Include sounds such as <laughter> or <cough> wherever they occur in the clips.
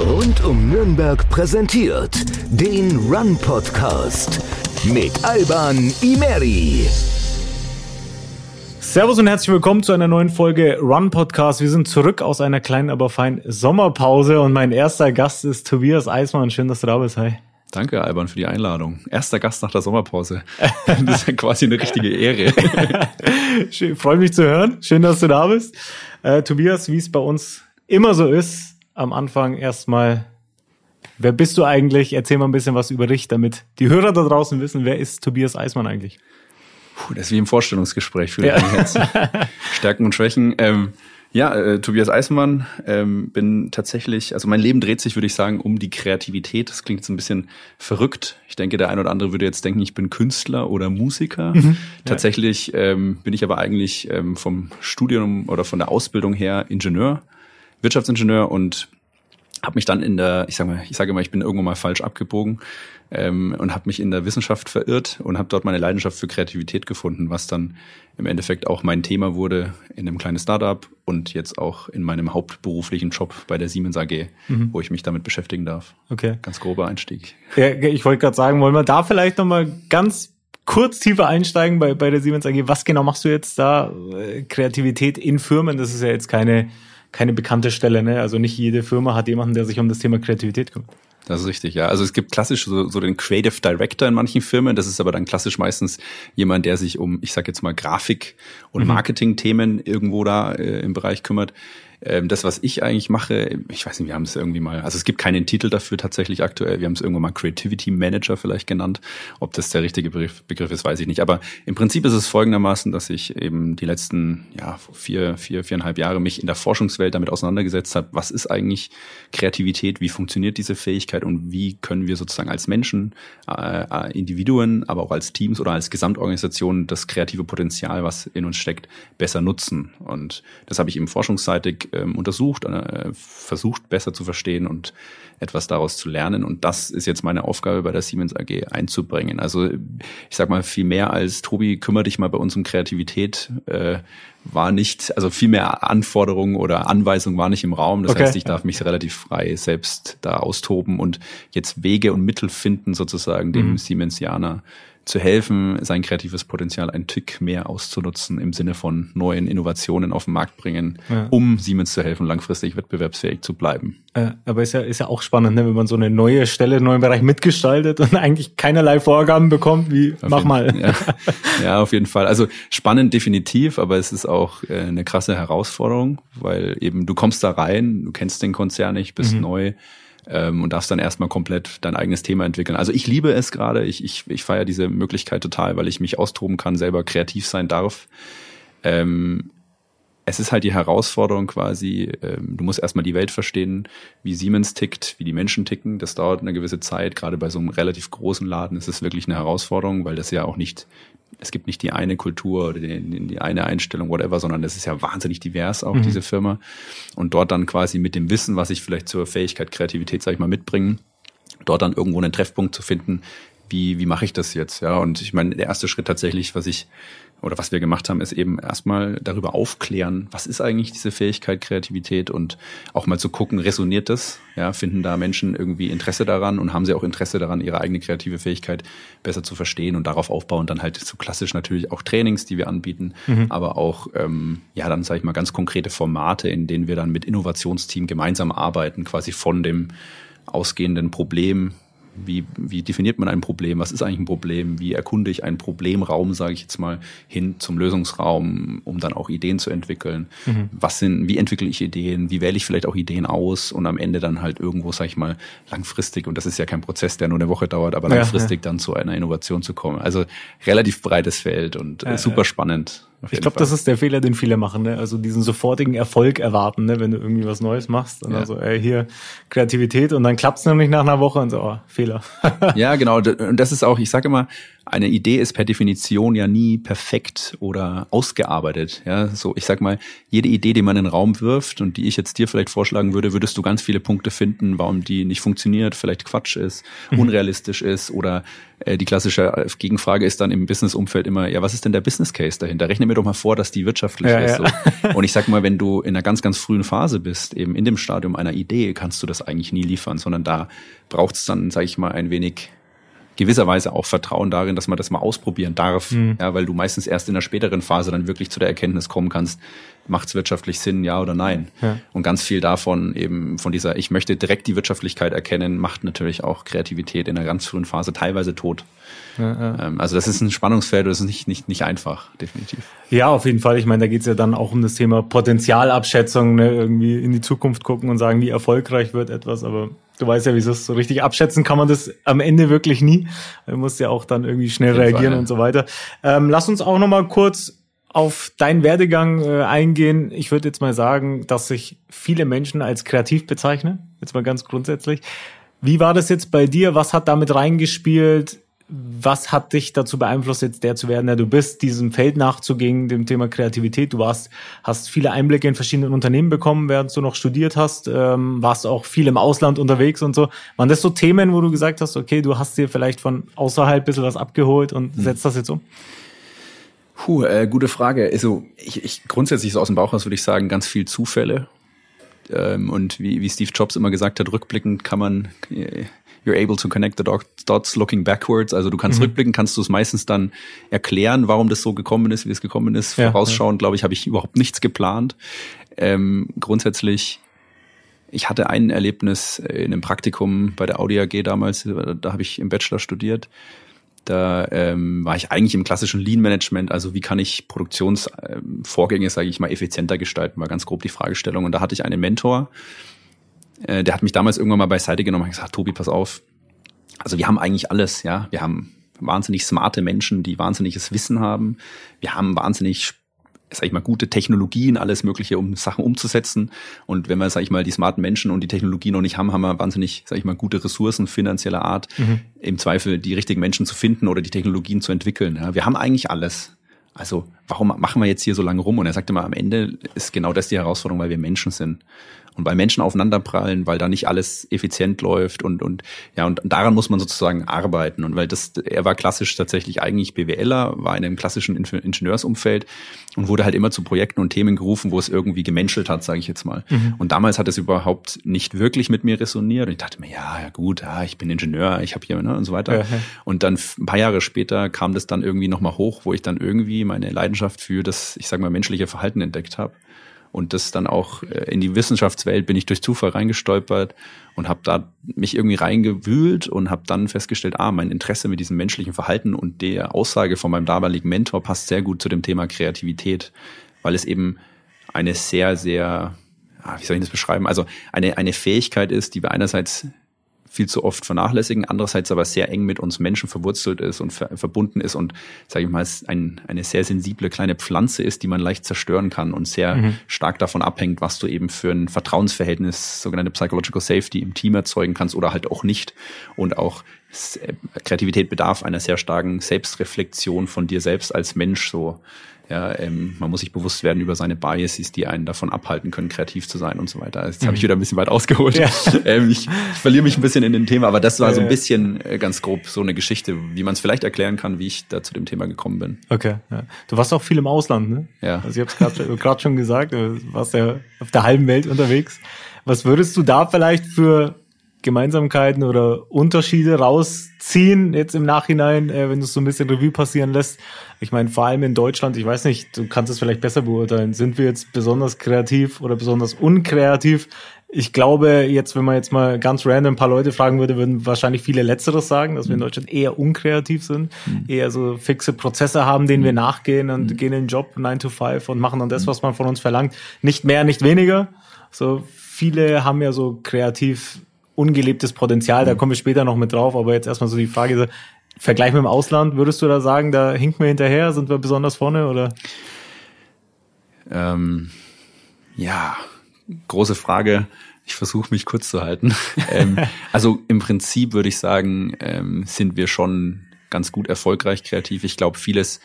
Rund um Nürnberg präsentiert den Run Podcast mit Alban Imeri. Servus und herzlich willkommen zu einer neuen Folge Run Podcast. Wir sind zurück aus einer kleinen, aber feinen Sommerpause und mein erster Gast ist Tobias Eismann. Schön, dass du da bist. Hi. Danke, Alban, für die Einladung. Erster Gast nach der Sommerpause. <laughs> Das ist ja quasi eine richtige Ehre. <laughs> Freue mich zu hören. Schön, dass du da bist. Äh, Tobias, wie es bei uns immer so ist, am Anfang erstmal, wer bist du eigentlich? Erzähl mal ein bisschen was über dich, damit die Hörer da draußen wissen, wer ist Tobias Eismann eigentlich? Puh, das ist wie im Vorstellungsgespräch für ja. jetzt. <laughs> Stärken und Schwächen. Ähm, ja, äh, Tobias Eismann, ähm, bin tatsächlich, also mein Leben dreht sich, würde ich sagen, um die Kreativität. Das klingt so ein bisschen verrückt. Ich denke, der ein oder andere würde jetzt denken, ich bin Künstler oder Musiker. Mhm, tatsächlich ähm, bin ich aber eigentlich ähm, vom Studium oder von der Ausbildung her Ingenieur, Wirtschaftsingenieur und habe mich dann in der, ich sage mal, ich sage immer, ich bin irgendwo mal falsch abgebogen ähm, und habe mich in der Wissenschaft verirrt und habe dort meine Leidenschaft für Kreativität gefunden, was dann im Endeffekt auch mein Thema wurde in einem kleinen Startup und jetzt auch in meinem hauptberuflichen Job bei der Siemens AG, mhm. wo ich mich damit beschäftigen darf. Okay. Ganz grober Einstieg. Ja, ich wollte gerade sagen, wollen wir da vielleicht nochmal ganz kurz tiefer einsteigen bei, bei der Siemens AG. Was genau machst du jetzt da? Äh, Kreativität in Firmen, das ist ja jetzt keine keine bekannte Stelle. Ne? Also nicht jede Firma hat jemanden, der sich um das Thema Kreativität kümmert. Das ist richtig, ja. Also es gibt klassisch so, so den Creative Director in manchen Firmen. Das ist aber dann klassisch meistens jemand, der sich um, ich sag jetzt mal, Grafik- und mhm. Marketing-Themen irgendwo da äh, im Bereich kümmert. Ähm, das, was ich eigentlich mache, ich weiß nicht, wir haben es irgendwie mal, also es gibt keinen Titel dafür tatsächlich aktuell. Wir haben es irgendwann mal Creativity Manager vielleicht genannt. Ob das der richtige Begriff, Begriff ist, weiß ich nicht. Aber im Prinzip ist es folgendermaßen, dass ich eben die letzten ja, vier, vier, viereinhalb Jahre mich in der Forschungswelt damit auseinandergesetzt habe. Was ist eigentlich Kreativität? Wie funktioniert diese Fähigkeit und wie können wir sozusagen als Menschen, äh, äh Individuen, aber auch als Teams oder als Gesamtorganisation das kreative Potenzial, was in uns steckt, besser nutzen? Und das habe ich eben forschungsseitig ähm, untersucht, äh, versucht besser zu verstehen und etwas daraus zu lernen. Und das ist jetzt meine Aufgabe bei der Siemens AG einzubringen. Also ich sag mal, viel mehr als Tobi, kümmere dich mal bei uns um Kreativität, äh, war nicht, also viel mehr Anforderungen oder Anweisungen war nicht im Raum. Das okay. heißt, ich darf mich relativ frei selbst da austoben und jetzt Wege und Mittel finden, sozusagen dem mhm. Siemensianer zu helfen, sein kreatives Potenzial ein Tick mehr auszunutzen im Sinne von neuen Innovationen auf den Markt bringen, ja. um Siemens zu helfen, langfristig wettbewerbsfähig zu bleiben. Äh, aber ist ja, ist ja auch spannend, ne, wenn man so eine neue Stelle, einen neuen Bereich mitgestaltet und eigentlich keinerlei Vorgaben bekommt, wie auf mach mal. Ja. <laughs> ja, auf jeden Fall. Also spannend definitiv, aber es ist auch äh, eine krasse Herausforderung, weil eben du kommst da rein, du kennst den Konzern nicht, bist mhm. neu ähm, und darfst dann erstmal komplett dein eigenes Thema entwickeln. Also ich liebe es gerade, ich, ich, ich feiere diese Möglichkeit total, weil ich mich austoben kann, selber kreativ sein darf. Ähm, es ist halt die Herausforderung quasi, ähm, du musst erstmal die Welt verstehen, wie Siemens tickt, wie die Menschen ticken. Das dauert eine gewisse Zeit. Gerade bei so einem relativ großen Laden ist es wirklich eine Herausforderung, weil das ja auch nicht es gibt nicht die eine Kultur oder die, die eine Einstellung, whatever, sondern das ist ja wahnsinnig divers auch, mhm. diese Firma. Und dort dann quasi mit dem Wissen, was ich vielleicht zur Fähigkeit, Kreativität, sag ich mal, mitbringen, dort dann irgendwo einen Treffpunkt zu finden, wie, wie mache ich das jetzt? Ja, und ich meine, der erste Schritt tatsächlich, was ich oder was wir gemacht haben, ist eben erstmal darüber aufklären, was ist eigentlich diese Fähigkeit, Kreativität und auch mal zu gucken, resoniert das? Ja, finden da Menschen irgendwie Interesse daran und haben sie auch Interesse daran, ihre eigene kreative Fähigkeit besser zu verstehen und darauf aufbauen, dann halt so klassisch natürlich auch Trainings, die wir anbieten, mhm. aber auch, ähm, ja, dann sage ich mal ganz konkrete Formate, in denen wir dann mit Innovationsteam gemeinsam arbeiten, quasi von dem ausgehenden Problem wie, wie definiert man ein Problem? Was ist eigentlich ein Problem? Wie erkunde ich einen Problemraum, sage ich jetzt mal, hin zum Lösungsraum, um dann auch Ideen zu entwickeln? Mhm. Was sind, wie entwickle ich Ideen? Wie wähle ich vielleicht auch Ideen aus? Und am Ende dann halt irgendwo, sage ich mal, langfristig, und das ist ja kein Prozess, der nur eine Woche dauert, aber langfristig ja, ja. dann zu einer Innovation zu kommen. Also relativ breites Feld und ja, super spannend. Ich glaube, das ist der Fehler, den viele machen, ne? Also diesen sofortigen Erfolg erwarten, ne? wenn du irgendwie was Neues machst. Und ja. also, ey, hier Kreativität und dann klappt's nämlich nach einer Woche und so, oh, Fehler. <laughs> ja, genau. Und das ist auch, ich sage immer, eine Idee ist per Definition ja nie perfekt oder ausgearbeitet. Ja, so ich sag mal, jede Idee, die man in den Raum wirft und die ich jetzt dir vielleicht vorschlagen würde, würdest du ganz viele Punkte finden, warum die nicht funktioniert, vielleicht Quatsch ist, mhm. unrealistisch ist oder äh, die klassische äh, Gegenfrage ist dann im Business-Umfeld immer, ja, was ist denn der Business Case dahinter? Rechne mir doch mal vor, dass die wirtschaftlich ja, ist. Ja. So. Und ich sag mal, wenn du in einer ganz, ganz frühen Phase bist, eben in dem Stadium einer Idee, kannst du das eigentlich nie liefern, sondern da braucht es dann, sage ich mal, ein wenig gewisserweise auch Vertrauen darin, dass man das mal ausprobieren darf, mhm. ja, weil du meistens erst in der späteren Phase dann wirklich zu der Erkenntnis kommen kannst, macht es wirtschaftlich Sinn, ja oder nein. Ja. Und ganz viel davon eben von dieser, ich möchte direkt die Wirtschaftlichkeit erkennen, macht natürlich auch Kreativität in der ganz frühen Phase teilweise tot. Ja, ja. Ähm, also das ist ein Spannungsfeld, das ist nicht, nicht, nicht einfach, definitiv. Ja, auf jeden Fall. Ich meine, da geht es ja dann auch um das Thema Potenzialabschätzung, ne? irgendwie in die Zukunft gucken und sagen, wie erfolgreich wird etwas, aber du weißt ja, wie es so richtig abschätzen kann man das am Ende wirklich nie. Man muss ja auch dann irgendwie schnell reagieren Fall, ja. und so weiter. Ähm, lass uns auch noch mal kurz auf deinen Werdegang äh, eingehen. Ich würde jetzt mal sagen, dass sich viele Menschen als kreativ bezeichnen. Jetzt mal ganz grundsätzlich. Wie war das jetzt bei dir? Was hat damit reingespielt? Was hat dich dazu beeinflusst, jetzt der zu werden, der du bist, diesem Feld nachzugehen, dem Thema Kreativität? Du warst, hast viele Einblicke in verschiedenen Unternehmen bekommen, während du noch studiert hast, ähm, warst auch viel im Ausland unterwegs und so. Waren das so Themen, wo du gesagt hast, okay, du hast dir vielleicht von außerhalb ein bisschen was abgeholt und hm. setzt das jetzt um? Puh, äh, gute Frage. Also ich, ich grundsätzlich so aus dem Bauch aus würde ich sagen, ganz viel Zufälle. Ähm, und wie, wie Steve Jobs immer gesagt hat, rückblickend kann man äh, you're able to connect the dots looking backwards. Also du kannst mhm. rückblicken, kannst du es meistens dann erklären, warum das so gekommen ist, wie es gekommen ist. Ja, Vorausschauend, ja. glaube ich, habe ich überhaupt nichts geplant. Ähm, grundsätzlich ich hatte ein Erlebnis in einem Praktikum bei der Audi AG damals, da habe ich im Bachelor studiert. Da ähm, war ich eigentlich im klassischen Lean-Management, also wie kann ich Produktionsvorgänge, sage ich mal, effizienter gestalten, war ganz grob die Fragestellung. Und da hatte ich einen Mentor, äh, der hat mich damals irgendwann mal beiseite genommen und gesagt, Tobi, pass auf. Also wir haben eigentlich alles, ja. Wir haben wahnsinnig smarte Menschen, die wahnsinniges Wissen haben. Wir haben wahnsinnig sag ich mal, gute Technologien, alles Mögliche, um Sachen umzusetzen. Und wenn wir, sag ich mal, die smarten Menschen und die Technologie noch nicht haben, haben wir wahnsinnig, sag ich mal, gute Ressourcen finanzieller Art, mhm. im Zweifel die richtigen Menschen zu finden oder die Technologien zu entwickeln. Ja, wir haben eigentlich alles. Also warum machen wir jetzt hier so lange rum? Und er sagte mal, am Ende ist genau das die Herausforderung, weil wir Menschen sind und weil Menschen aufeinanderprallen, weil da nicht alles effizient läuft und und ja und daran muss man sozusagen arbeiten und weil das er war klassisch tatsächlich eigentlich BWLer, war in einem klassischen Ingenieursumfeld und wurde halt immer zu Projekten und Themen gerufen, wo es irgendwie gemenschelt hat, sage ich jetzt mal. Mhm. Und damals hat es überhaupt nicht wirklich mit mir resoniert und ich dachte mir, ja, ja gut, ja, ich bin Ingenieur, ich habe hier ne, und so weiter. Ja, Und dann ein paar Jahre später kam das dann irgendwie nochmal hoch, wo ich dann irgendwie meine Leidenschaft für das, ich sage mal, menschliche Verhalten entdeckt habe und das dann auch äh, in die Wissenschaftswelt bin ich durch Zufall reingestolpert und habe da mich irgendwie reingewühlt und habe dann festgestellt, ah, mein Interesse mit diesem menschlichen Verhalten und der Aussage von meinem damaligen Mentor passt sehr gut zu dem Thema Kreativität, weil es eben eine sehr, sehr, wie soll ich das beschreiben? Also eine, eine Fähigkeit ist, die wir einerseits viel zu oft vernachlässigen, andererseits aber sehr eng mit uns Menschen verwurzelt ist und ver verbunden ist und, sage ich mal, ein, eine sehr sensible kleine Pflanze ist, die man leicht zerstören kann und sehr mhm. stark davon abhängt, was du eben für ein Vertrauensverhältnis, sogenannte Psychological Safety im Team erzeugen kannst oder halt auch nicht. Und auch Kreativität bedarf einer sehr starken Selbstreflexion von dir selbst als Mensch, so ja, ähm, man muss sich bewusst werden über seine Biases, die einen davon abhalten können, kreativ zu sein und so weiter. Jetzt mhm. habe ich wieder ein bisschen weit ausgeholt. Ja. <laughs> Ähm, ich, ich verliere mich ein bisschen in dem Thema, aber das war so ein bisschen äh, ganz grob so eine Geschichte, wie man es vielleicht erklären kann, wie ich da zu dem Thema gekommen bin. Okay. Ja. Du warst auch viel im Ausland, ne? Ja. Also ich habe es gerade schon gesagt, du warst ja auf der halben Welt unterwegs. Was würdest du da vielleicht für Gemeinsamkeiten oder Unterschiede rausziehen jetzt im Nachhinein, äh, wenn du es so ein bisschen Revue passieren lässt? Ich meine, vor allem in Deutschland, ich weiß nicht, du kannst es vielleicht besser beurteilen. Sind wir jetzt besonders kreativ oder besonders unkreativ? Ich glaube, jetzt, wenn man jetzt mal ganz random ein paar Leute fragen würde, würden wahrscheinlich viele Letzteres sagen, dass wir in mhm. Deutschland eher unkreativ sind, mhm. eher so fixe Prozesse haben, denen wir mhm. nachgehen und mhm. gehen in den Job 9 to 5 und machen dann das, was man von uns verlangt. Nicht mehr, nicht weniger. So viele haben ja so kreativ ungelebtes Potenzial, da kommen wir später noch mit drauf, aber jetzt erstmal so die Frage, Vergleich mit dem Ausland, würdest du da sagen, da hinken wir hinterher, sind wir besonders vorne oder? Ähm, ja, große Frage. Ich versuche mich kurz zu halten. <laughs> ähm, also im Prinzip würde ich sagen, ähm, sind wir schon ganz gut erfolgreich kreativ. Ich glaube, vieles,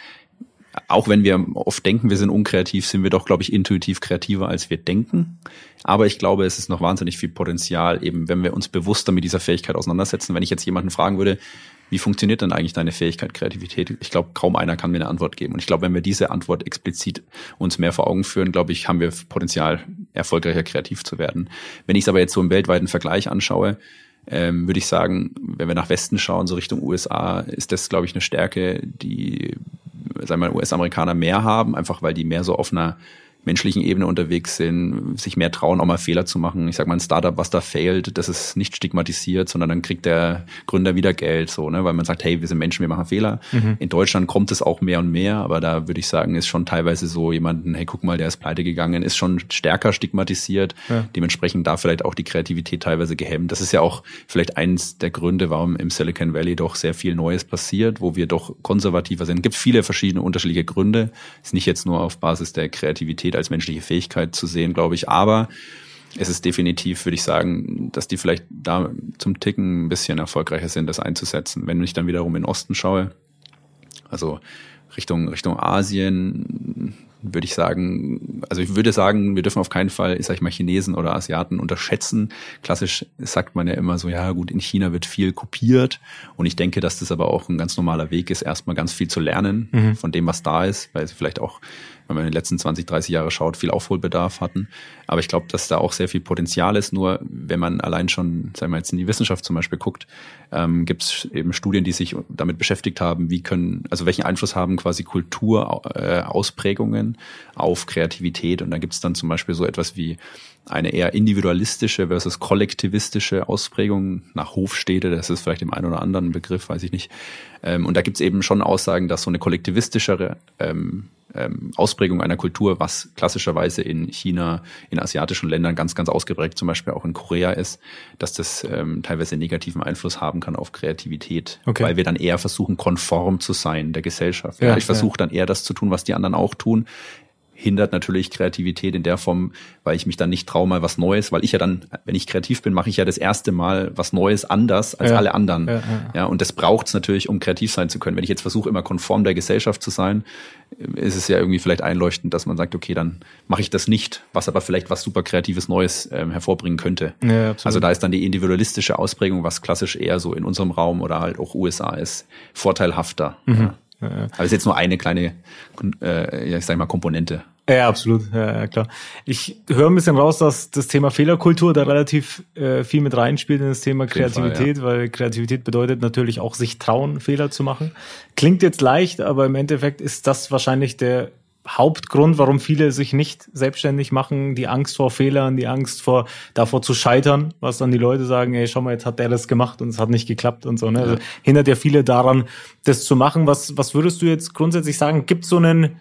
auch wenn wir oft denken, wir sind unkreativ, sind wir doch, glaube ich, intuitiv kreativer, als wir denken. Aber ich glaube, es ist noch wahnsinnig viel Potenzial, eben wenn wir uns bewusster mit dieser Fähigkeit auseinandersetzen. Wenn ich jetzt jemanden fragen würde, wie funktioniert denn eigentlich deine Fähigkeit Kreativität? Ich glaube, kaum einer kann mir eine Antwort geben. Und ich glaube, wenn wir diese Antwort explizit uns mehr vor Augen führen, glaube ich, haben wir Potenzial, erfolgreicher kreativ zu werden. Wenn ich es aber jetzt so im weltweiten Vergleich anschaue, ähm, würde ich sagen, wenn wir nach Westen schauen, so Richtung USA, ist das, glaube ich, eine Stärke, die, sagen wir, US-Amerikaner mehr haben, einfach weil die mehr so auf einer menschlichen Ebene unterwegs sind, sich mehr trauen, auch mal Fehler zu machen. Ich sag mal, ein Startup, was da failt, das ist nicht stigmatisiert, sondern dann kriegt der Gründer wieder Geld, so, ne, weil man sagt, hey, wir sind Menschen, wir machen Fehler. Mhm. In Deutschland kommt es auch mehr und mehr, aber da würde ich sagen, ist schon teilweise so jemanden, hey, guck mal, der ist pleite gegangen, ist schon stärker stigmatisiert. Ja. Dementsprechend da vielleicht auch die Kreativität teilweise gehemmt. Das ist ja auch vielleicht eins der Gründe, warum im Silicon Valley doch sehr viel Neues passiert, wo wir doch konservativer sind. Es gibt viele verschiedene unterschiedliche Gründe. Ist nicht jetzt nur auf Basis der Kreativität als menschliche Fähigkeit zu sehen, glaube ich. Aber es ist definitiv, würde ich sagen, dass die vielleicht da zum Ticken ein bisschen erfolgreicher sind, das einzusetzen. Wenn ich dann wiederum in den Osten schaue, also Richtung, Richtung Asien, würde ich sagen, also ich würde sagen, wir dürfen auf keinen Fall, sag ich mal, Chinesen oder Asiaten unterschätzen. Klassisch sagt man ja immer so, ja gut, in China wird viel kopiert und ich denke, dass das aber auch ein ganz normaler Weg ist, erstmal ganz viel zu lernen mhm. von dem, was da ist, weil sie vielleicht auch wenn man in den letzten 20, 30 Jahre schaut, viel Aufholbedarf hatten. Aber ich glaube, dass da auch sehr viel Potenzial ist. Nur wenn man allein schon, sagen wir jetzt in die Wissenschaft zum Beispiel guckt, ähm, gibt es eben Studien, die sich damit beschäftigt haben, wie können, also welchen Einfluss haben quasi Kulturausprägungen äh, auf Kreativität. Und da gibt es dann zum Beispiel so etwas wie eine eher individualistische versus kollektivistische Ausprägung nach Hofstädte. Das ist vielleicht im einen oder anderen Begriff, weiß ich nicht. Ähm, und da gibt es eben schon Aussagen, dass so eine kollektivistischere ähm, ähm, Ausprägung einer Kultur, was klassischerweise in China, in asiatischen Ländern ganz, ganz ausgeprägt, zum Beispiel auch in Korea ist, dass das ähm, teilweise negativen Einfluss haben kann auf Kreativität, okay. weil wir dann eher versuchen, konform zu sein der Gesellschaft. Ja, ich versuche ja. dann eher das zu tun, was die anderen auch tun hindert natürlich Kreativität in der Form, weil ich mich dann nicht traue, mal was Neues, weil ich ja dann, wenn ich kreativ bin, mache ich ja das erste Mal was Neues anders als ja. alle anderen. Ja, ja. ja und das braucht es natürlich, um kreativ sein zu können. Wenn ich jetzt versuche, immer konform der Gesellschaft zu sein, ist es ja irgendwie vielleicht einleuchtend, dass man sagt, okay, dann mache ich das nicht, was aber vielleicht was super Kreatives Neues ähm, hervorbringen könnte. Ja. Also da ist dann die individualistische Ausprägung, was klassisch eher so in unserem Raum oder halt auch USA ist, vorteilhafter. Mhm. Aber es ist jetzt nur eine kleine, äh, ich sag mal, Komponente. Ja, absolut, ja, ja, klar. Ich höre ein bisschen raus, dass das Thema Fehlerkultur da relativ äh, viel mit reinspielt in das Thema Kreativität, Fall, ja. weil Kreativität bedeutet natürlich auch sich trauen, Fehler zu machen. Klingt jetzt leicht, aber im Endeffekt ist das wahrscheinlich der Hauptgrund, warum viele sich nicht selbstständig machen, die Angst vor Fehlern, die Angst vor davor zu scheitern, was dann die Leute sagen, ey, schau mal, jetzt hat der das gemacht und es hat nicht geklappt und so. Ne? Also hindert ja viele daran, das zu machen. Was, was würdest du jetzt grundsätzlich sagen? Gibt so einen,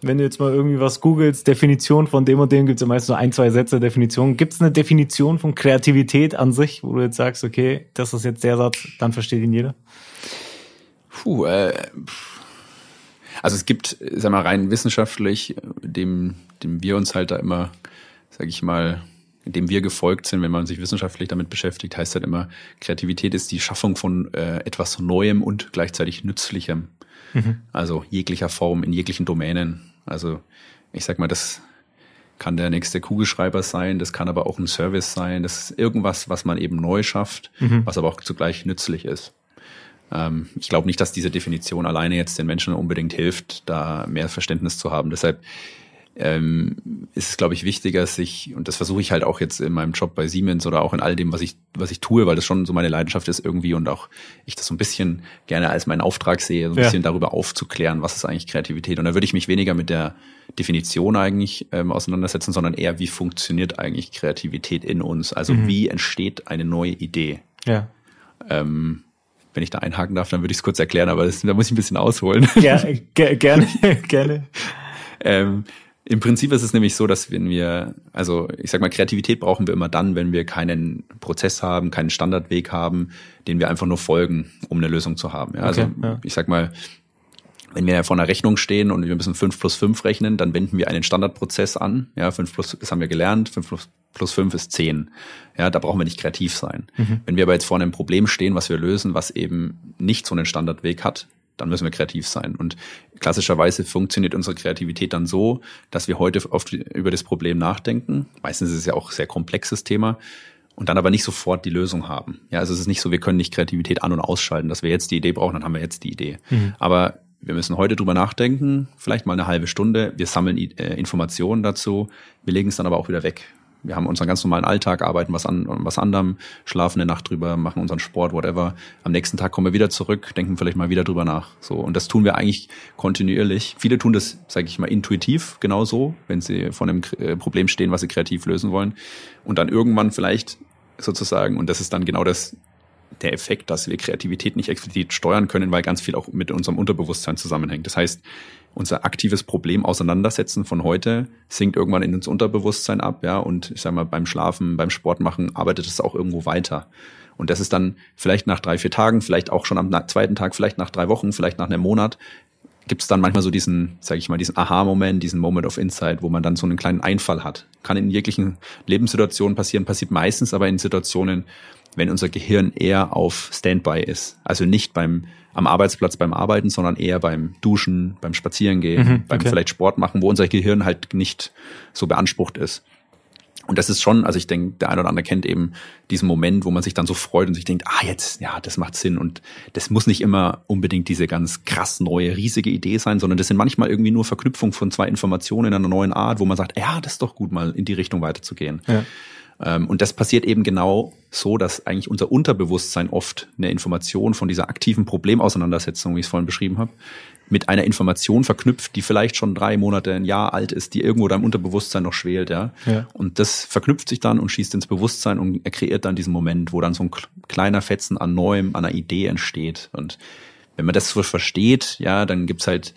wenn du jetzt mal irgendwie was googelst, Definition von dem und dem, gibt es ja meistens so ein, zwei Sätze Definition. Gibt es eine Definition von Kreativität an sich, wo du jetzt sagst, okay, das ist jetzt der Satz, dann versteht ihn jeder? Puh, äh, also es gibt, sag mal, rein wissenschaftlich, dem, dem wir uns halt da immer, sag ich mal, dem wir gefolgt sind, wenn man sich wissenschaftlich damit beschäftigt, heißt halt immer, Kreativität ist die Schaffung von äh, etwas Neuem und gleichzeitig Nützlichem. Mhm. Also jeglicher Form, in jeglichen Domänen. Also ich sag mal, das kann der nächste Kugelschreiber sein, das kann aber auch ein Service sein, das ist irgendwas, was man eben neu schafft, mhm. was aber auch zugleich nützlich ist. Ähm, ich glaube nicht, dass diese Definition alleine jetzt den Menschen unbedingt hilft, da mehr Verständnis zu haben. Deshalb ähm, ist es, glaube ich, wichtiger, sich, und das versuche ich halt auch jetzt in meinem Job bei Siemens oder auch in all dem, was ich, was ich tue, weil das schon so meine Leidenschaft ist irgendwie und auch ich das so ein bisschen gerne als meinen Auftrag sehe, so ein ja. bisschen darüber aufzuklären, was ist eigentlich Kreativität. Und da würde ich mich weniger mit der Definition eigentlich ähm, auseinandersetzen, sondern eher, wie funktioniert eigentlich Kreativität in uns? Also mhm. wie entsteht eine neue Idee? Ja. Ähm, wenn ich da einhaken darf, dann würde ich es kurz erklären, aber das, da muss ich ein bisschen ausholen. Ja, ge gerne, <laughs> gerne. ähm, Im Prinzip ist es nämlich so, dass wenn wir, also ich sag mal, Kreativität brauchen wir immer dann, wenn wir keinen Prozess haben, keinen Standardweg haben, den wir einfach nur folgen, um eine Lösung zu haben. Ja, also okay, ja. ich sag mal, wenn wir vor einer Rechnung stehen und wir müssen fünf plus fünf rechnen, dann wenden wir einen Standardprozess an. Ja, fünf plus, das haben wir gelernt, fünf plus plus fünf ist zehn. Ja, da brauchen wir nicht kreativ sein. Mhm. Wenn wir aber jetzt vor einem Problem stehen, was wir lösen, was eben nicht so einen Standardweg hat, dann müssen wir kreativ sein. Und klassischerweise funktioniert unsere Kreativität dann so, dass wir heute oft über das Problem nachdenken. Meistens ist es ja auch ein sehr komplexes Thema und dann aber nicht sofort die Lösung haben. Ja, also es ist nicht so, wir können nicht Kreativität an- und ausschalten, dass wir jetzt die Idee brauchen, dann haben wir jetzt die Idee. Mhm. Aber wir müssen heute drüber nachdenken, vielleicht mal eine halbe Stunde. Wir sammeln äh, Informationen dazu, wir legen es dann aber auch wieder weg wir haben unseren ganz normalen Alltag, arbeiten was an was anderem, schlafen eine Nacht drüber, machen unseren Sport, whatever. Am nächsten Tag kommen wir wieder zurück, denken vielleicht mal wieder drüber nach. So und das tun wir eigentlich kontinuierlich. Viele tun das, sage ich mal, intuitiv genauso, wenn sie vor einem äh, Problem stehen, was sie kreativ lösen wollen. Und dann irgendwann vielleicht sozusagen, und das ist dann genau das der Effekt, dass wir Kreativität nicht explizit steuern können, weil ganz viel auch mit unserem Unterbewusstsein zusammenhängt. Das heißt, unser aktives Problem auseinandersetzen von heute sinkt irgendwann in ins Unterbewusstsein ab, ja, und ich sag mal, beim Schlafen, beim Sport machen arbeitet es auch irgendwo weiter. Und das ist dann vielleicht nach drei, vier Tagen, vielleicht auch schon am zweiten Tag, vielleicht nach drei Wochen, vielleicht nach einem Monat, gibt es dann manchmal so diesen, sage ich mal, diesen Aha-Moment, diesen Moment of Insight, wo man dann so einen kleinen Einfall hat. Kann in jeglichen Lebenssituationen passieren, passiert meistens aber in Situationen, wenn unser Gehirn eher auf Standby ist. Also nicht beim am Arbeitsplatz beim Arbeiten, sondern eher beim Duschen, beim Spazierengehen, mhm, beim vielleicht Sport machen, wo unser Gehirn halt nicht so beansprucht ist. Und das ist schon, also ich denke, der eine oder andere kennt eben diesen Moment, wo man sich dann so freut und sich denkt, ah, jetzt, ja, das macht Sinn. Und das muss nicht immer unbedingt diese ganz krass neue, riesige Idee sein, sondern das sind manchmal irgendwie nur Verknüpfung von zwei Informationen in einer neuen Art, wo man sagt, ja, das ist doch gut, mal in die Richtung weiterzugehen. Ja. Ähm, und das passiert eben genau so, dass eigentlich unser Unterbewusstsein oft eine Information von dieser aktiven Problemauseinandersetzung, wie ich es vorhin beschrieben habe, mit einer Information verknüpft, die vielleicht schon drei Monate, ein Jahr alt ist, die irgendwo da im Unterbewusstsein noch schwelt, ja? ja. Und das verknüpft sich dann und schießt ins Bewusstsein und er kreiert dann diesen Moment, wo dann so ein kleiner Fetzen an Neuem, an einer Idee entsteht. Und wenn man das so versteht, ja, dann gibt's halt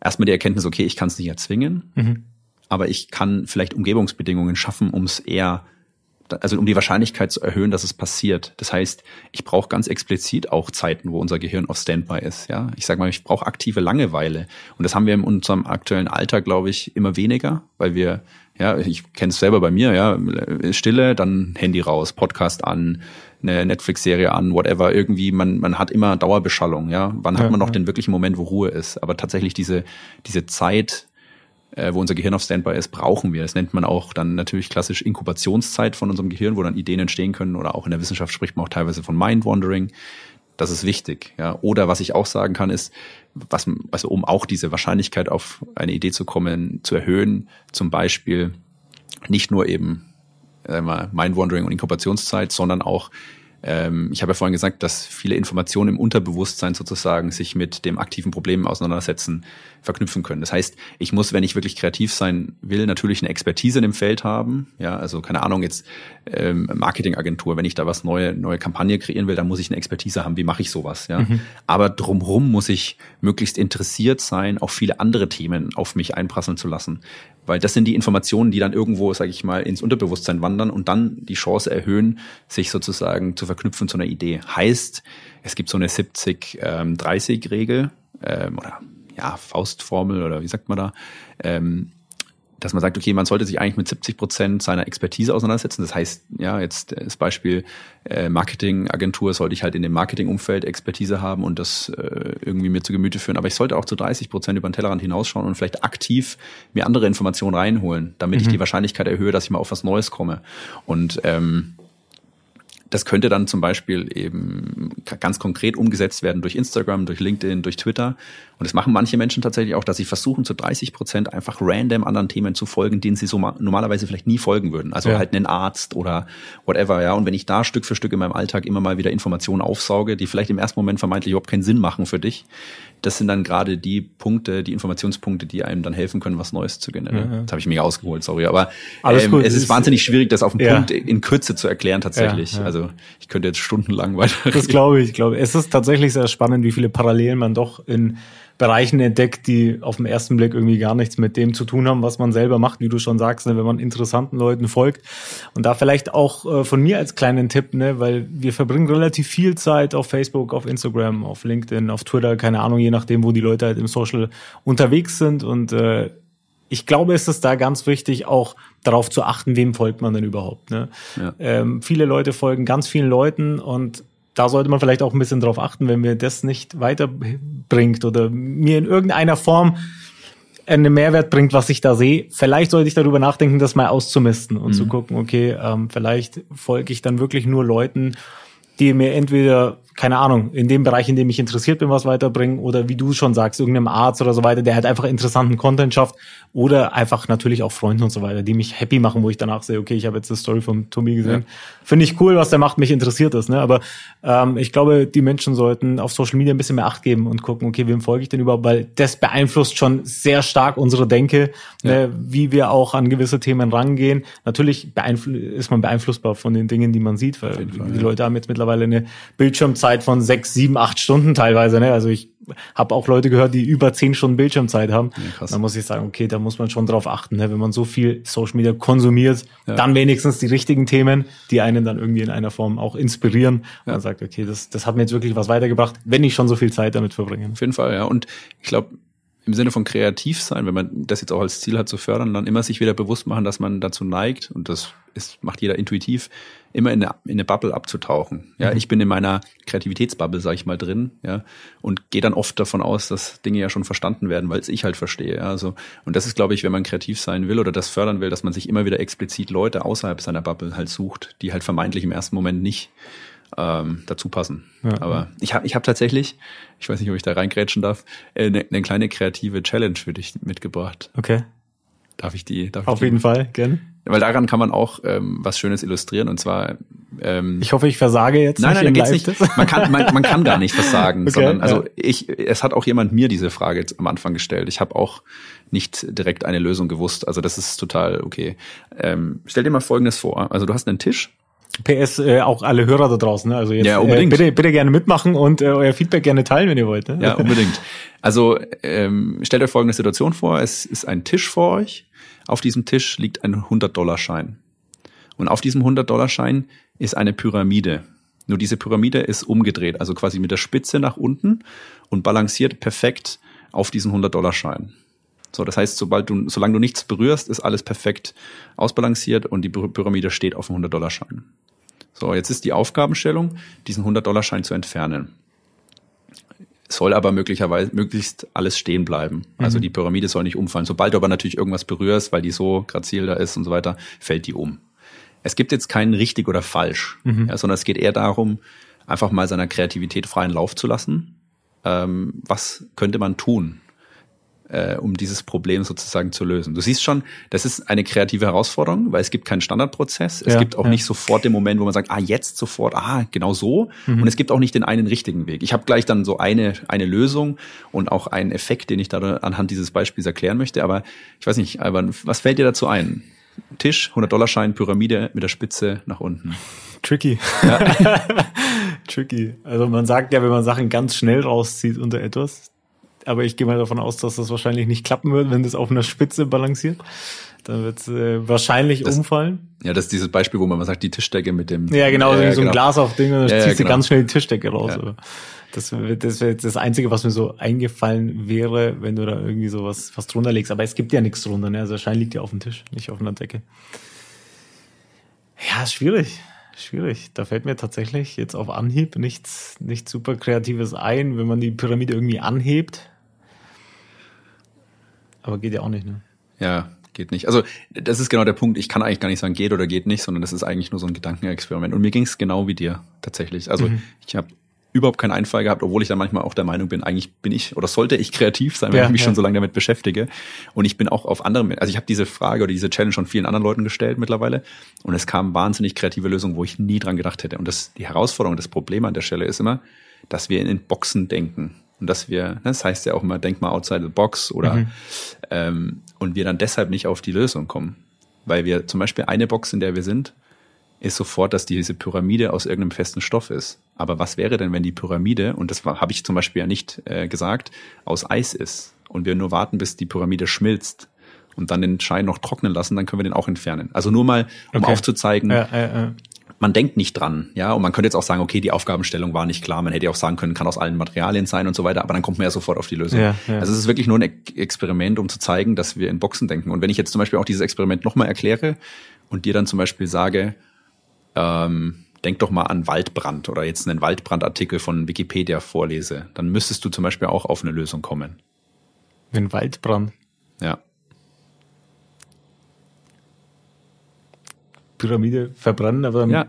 erstmal die Erkenntnis, okay, ich kann es nicht erzwingen, mhm. aber ich kann vielleicht Umgebungsbedingungen schaffen, um es eher also um die Wahrscheinlichkeit zu erhöhen, dass es passiert. Das heißt, ich brauche ganz explizit auch Zeiten, wo unser Gehirn auf Standby ist. Ja, ich sage mal, ich brauche aktive Langeweile und das haben wir in unserem aktuellen Alter, glaube ich, immer weniger, weil wir ja, ich kenne es selber bei mir, ja, Stille, dann Handy raus, Podcast an, eine Netflix-Serie an, whatever, irgendwie, man, man hat immer Dauerbeschallung, ja. Wann ja, hat man noch ja. den wirklichen Moment, wo Ruhe ist? Aber tatsächlich diese, diese Zeit, äh, wo unser Gehirn auf Standby ist, brauchen wir. Das nennt man auch dann natürlich klassisch Inkubationszeit von unserem Gehirn, wo dann Ideen entstehen können oder auch in der Wissenschaft spricht man auch teilweise von Mind-Wandering. Das ist wichtig, ja. Oder was ich auch sagen kann, ist, was, also um auch diese Wahrscheinlichkeit auf eine Idee zu kommen, zu erhöhen, zum Beispiel nicht nur eben Mind-Wandering und Inkubationszeit, sondern auch ähm, ich habe ja vorhin gesagt, dass viele Informationen im Unterbewusstsein sozusagen sich mit dem aktiven Problem auseinandersetzen, verknüpfen können. Das heißt, ich muss, wenn ich wirklich kreativ sein will, natürlich eine Expertise in dem Feld haben. Ja, also keine Ahnung, jetzt ähm, Marketingagentur, wenn ich da was neue, neue Kampagne kreieren will, dann muss ich eine Expertise haben, wie mache ich sowas. Ja? Mhm. Aber drumherum muss ich möglichst interessiert sein, auch viele andere Themen auf mich einprasseln zu lassen. Weil das sind die Informationen, die dann irgendwo, sage ich mal, ins Unterbewusstsein wandern und dann die Chance erhöhen, sich sozusagen zu verknüpfen zu einer Idee. Heißt, es gibt so eine 70-30-Regel ähm, ähm, oder ja, Faustformel oder wie sagt man da? Ähm, dass man sagt, okay, man sollte sich eigentlich mit 70 Prozent seiner Expertise auseinandersetzen. Das heißt, ja, jetzt das Beispiel äh, Marketingagentur sollte ich halt in dem Marketingumfeld Expertise haben und das äh, irgendwie mir zu Gemüte führen. Aber ich sollte auch zu 30 Prozent über den Tellerrand hinausschauen und vielleicht aktiv mir andere Informationen reinholen, damit mhm. ich die Wahrscheinlichkeit erhöhe, dass ich mal auf was Neues komme. Und ähm, das könnte dann zum Beispiel eben ganz konkret umgesetzt werden durch Instagram, durch LinkedIn, durch Twitter. Und das machen manche Menschen tatsächlich auch, dass sie versuchen, zu 30 Prozent einfach random anderen Themen zu folgen, denen sie so normalerweise vielleicht nie folgen würden. Also ja. halt einen Arzt oder whatever, ja. Und wenn ich da Stück für Stück in meinem Alltag immer mal wieder Informationen aufsauge, die vielleicht im ersten Moment vermeintlich überhaupt keinen Sinn machen für dich, das sind dann gerade die Punkte, die Informationspunkte, die einem dann helfen können, was Neues zu generieren. Ja, Das habe ich mega ausgeholt, sorry. Aber ähm, es ist wahnsinnig schwierig, das auf den ja. Punkt in Kürze zu erklären tatsächlich. Ja, also ich könnte jetzt stundenlang weiter. Das glaube ich, glaube. Es ist tatsächlich sehr spannend, wie viele Parallelen man doch in Bereichen entdeckt, die auf den ersten Blick irgendwie gar nichts mit dem zu tun haben, was man selber macht, wie du schon sagst, ne, wenn man interessanten Leuten folgt. Und da vielleicht auch äh, von mir als kleinen Tipp, ne, weil wir verbringen relativ viel Zeit auf Facebook, auf Instagram, auf LinkedIn, auf Twitter, keine Ahnung, je nachdem, wo die Leute halt im Social unterwegs sind. Und äh, ich glaube, es ist da ganz wichtig, auch darauf zu achten, wem folgt man denn überhaupt. Ne? Ja. Ähm, viele Leute folgen ganz vielen Leuten und da sollte man vielleicht auch ein bisschen drauf achten, wenn mir das nicht weiterbringt oder mir in irgendeiner Form einen Mehrwert bringt, was ich da sehe. Vielleicht sollte ich darüber nachdenken, das mal auszumisten und mhm. zu gucken, okay, ähm, vielleicht folge ich dann wirklich nur Leuten, die mir entweder keine Ahnung, in dem Bereich, in dem ich interessiert bin, was weiterbringen oder wie du schon sagst, irgendeinem Arzt oder so weiter, der halt einfach interessanten Content schafft oder einfach natürlich auch Freunde und so weiter, die mich happy machen, wo ich danach sehe, okay, ich habe jetzt die Story von Tommy gesehen. Ja. Finde ich cool, was der macht, mich interessiert das, ne? Aber ähm, ich glaube, die Menschen sollten auf Social Media ein bisschen mehr Acht geben und gucken, okay, wem folge ich denn überhaupt, weil das beeinflusst schon sehr stark unsere Denke, ne? ja. ne? wie wir auch an gewisse Themen rangehen. Natürlich ist man beeinflussbar von den Dingen, die man sieht, weil die Fall, Leute haben jetzt mittlerweile eine Bildschirmzeit Bildschirmzeit von sechs, sieben, acht Stunden teilweise. Ne? Also ich habe auch Leute gehört, die über zehn Stunden Bildschirmzeit haben. Ja, da muss ich sagen, okay, da muss man schon drauf achten, ne? wenn man so viel Social Media konsumiert, ja. dann wenigstens die richtigen Themen, die einen dann irgendwie in einer Form auch inspirieren. Ja. Und man sagt, okay, das, das hat mir jetzt wirklich was weitergebracht, wenn ich schon so viel Zeit damit verbringe. Auf jeden Fall, ja. Und ich glaube, im Sinne von kreativ sein, wenn man das jetzt auch als Ziel hat zu fördern, dann immer sich wieder bewusst machen, dass man dazu neigt, und das ist, macht jeder intuitiv, immer in eine, in eine Bubble abzutauchen. Ja, mhm. ich bin in meiner Kreativitätsbubble, sag ich mal, drin, ja, und gehe dann oft davon aus, dass Dinge ja schon verstanden werden, weil es ich halt verstehe. Ja, also, und das ist, glaube ich, wenn man kreativ sein will oder das fördern will, dass man sich immer wieder explizit Leute außerhalb seiner Bubble halt sucht, die halt vermeintlich im ersten Moment nicht ähm, dazu passen. Ja, Aber ich habe ich hab tatsächlich, ich weiß nicht, ob ich da reingrätschen darf, eine, äh, eine kleine kreative Challenge für dich mitgebracht. Okay. Darf ich die? Darf Auf ich die? jeden Fall, gerne. Weil daran kann man auch ähm, was Schönes illustrieren und zwar. Ähm, ich hoffe, ich versage jetzt. Nein, nein, geht's nicht. Man kann, man, man kann gar nicht versagen, <laughs> okay, sondern also ja. ich, es hat auch jemand mir diese Frage am Anfang gestellt. Ich habe auch nicht direkt eine Lösung gewusst. Also das ist total okay. Ähm, stell dir mal Folgendes vor: Also du hast einen Tisch PS äh, auch alle Hörer da draußen. Ne? Also jetzt ja, unbedingt. Äh, bitte, bitte gerne mitmachen und äh, euer Feedback gerne teilen, wenn ihr wollt. Ne? Ja, unbedingt. Also ähm, stellt euch folgende Situation vor: Es ist ein Tisch vor euch. Auf diesem Tisch liegt ein 100-Dollar-Schein. Und auf diesem 100-Dollar-Schein ist eine Pyramide. Nur diese Pyramide ist umgedreht, also quasi mit der Spitze nach unten und balanciert perfekt auf diesen 100-Dollar-Schein. So, das heißt, sobald du, solange du nichts berührst, ist alles perfekt ausbalanciert und die Pyramide steht auf dem 100-Dollar-Schein. So, jetzt ist die Aufgabenstellung, diesen 100-Dollar-Schein zu entfernen. Soll aber möglicherweise möglichst alles stehen bleiben. Also mhm. Also die Pyramide soll nicht umfallen. Sobald du aber natürlich irgendwas berührst, weil die so grazil da ist und so weiter, fällt die um. Es gibt jetzt keinen richtig oder falsch, mhm. ja, sondern es geht eher darum, einfach mal seiner Kreativität freien Lauf zu lassen. Ähm, was könnte man tun? Äh, um dieses Problem sozusagen zu lösen. Du siehst schon, das ist eine kreative Herausforderung, weil es gibt keinen Standardprozess. Es ja, gibt auch ja. nicht sofort den Moment, wo man sagt, ah, jetzt sofort, ah, genau so. Mhm. Und es gibt auch nicht den einen richtigen Weg. Ich habe gleich dann so eine, eine Lösung und auch einen Effekt, den ich da anhand dieses Beispiels erklären möchte. Aber ich weiß nicht, Alban, was fällt dir dazu ein? Tisch, 100-Dollar-Schein, Pyramide mit der Spitze nach unten. Tricky. Ja. <laughs> Tricky. Also man sagt ja, wenn man Sachen ganz schnell rauszieht unter etwas, aber ich gehe mal davon aus, dass das wahrscheinlich nicht klappen wird, wenn das auf einer Spitze balanciert. Dann wird es äh, wahrscheinlich das, umfallen. Ja, das ist dieses Beispiel, wo man mal sagt, die Tischdecke mit dem. Ja, genau, äh, so ein genau. Glas auf Ding und dann ja, ziehst du genau. ganz schnell die Tischdecke raus. Ja. Das wäre das, wär das Einzige, was mir so eingefallen wäre, wenn du da irgendwie so was, was drunter legst. Aber es gibt ja nichts drunter, ne? Also der Schein liegt ja auf dem Tisch, nicht auf einer Decke. Ja, ist schwierig. Schwierig. Da fällt mir tatsächlich jetzt auf Anhieb nichts, nichts super Kreatives ein, wenn man die Pyramide irgendwie anhebt. Aber geht ja auch nicht, ne? Ja, geht nicht. Also das ist genau der Punkt. Ich kann eigentlich gar nicht sagen, geht oder geht nicht, sondern das ist eigentlich nur so ein Gedankenexperiment. Und mir ging es genau wie dir tatsächlich. Also mhm. ich habe überhaupt keinen Einfall gehabt, obwohl ich dann manchmal auch der Meinung bin, eigentlich bin ich oder sollte ich kreativ sein, wenn ja, ich mich ja. schon so lange damit beschäftige. Und ich bin auch auf andere, also ich habe diese Frage oder diese Challenge schon vielen anderen Leuten gestellt mittlerweile und es kamen wahnsinnig kreative Lösungen, wo ich nie dran gedacht hätte. Und das, die Herausforderung, das Problem an der Stelle ist immer, dass wir in Boxen denken und dass wir, ne, das heißt ja auch immer, denk mal outside the box oder mhm. ähm, und wir dann deshalb nicht auf die Lösung kommen. Weil wir zum Beispiel eine Box, in der wir sind, ist sofort, dass diese Pyramide aus irgendeinem festen Stoff ist. Aber was wäre denn, wenn die Pyramide, und das habe ich zum Beispiel ja nicht äh, gesagt, aus Eis ist und wir nur warten, bis die Pyramide schmilzt und dann den Schein noch trocknen lassen, dann können wir den auch entfernen. Also nur mal, um okay. aufzuzeigen, ja, ja, ja. man denkt nicht dran, ja, und man könnte jetzt auch sagen, okay, die Aufgabenstellung war nicht klar, man hätte auch sagen können, kann aus allen Materialien sein und so weiter, aber dann kommt man ja sofort auf die Lösung. Also es ist wirklich nur ein Experiment, um zu zeigen, dass wir in Boxen denken. Und wenn ich jetzt zum Beispiel auch dieses Experiment nochmal erkläre und dir dann zum Beispiel sage, ähm, denk doch mal an Waldbrand oder jetzt einen Waldbrandartikel von Wikipedia vorlese, dann müsstest du zum Beispiel auch auf eine Lösung kommen. Wenn Waldbrand. Ja. Pyramide verbrennen, aber ja.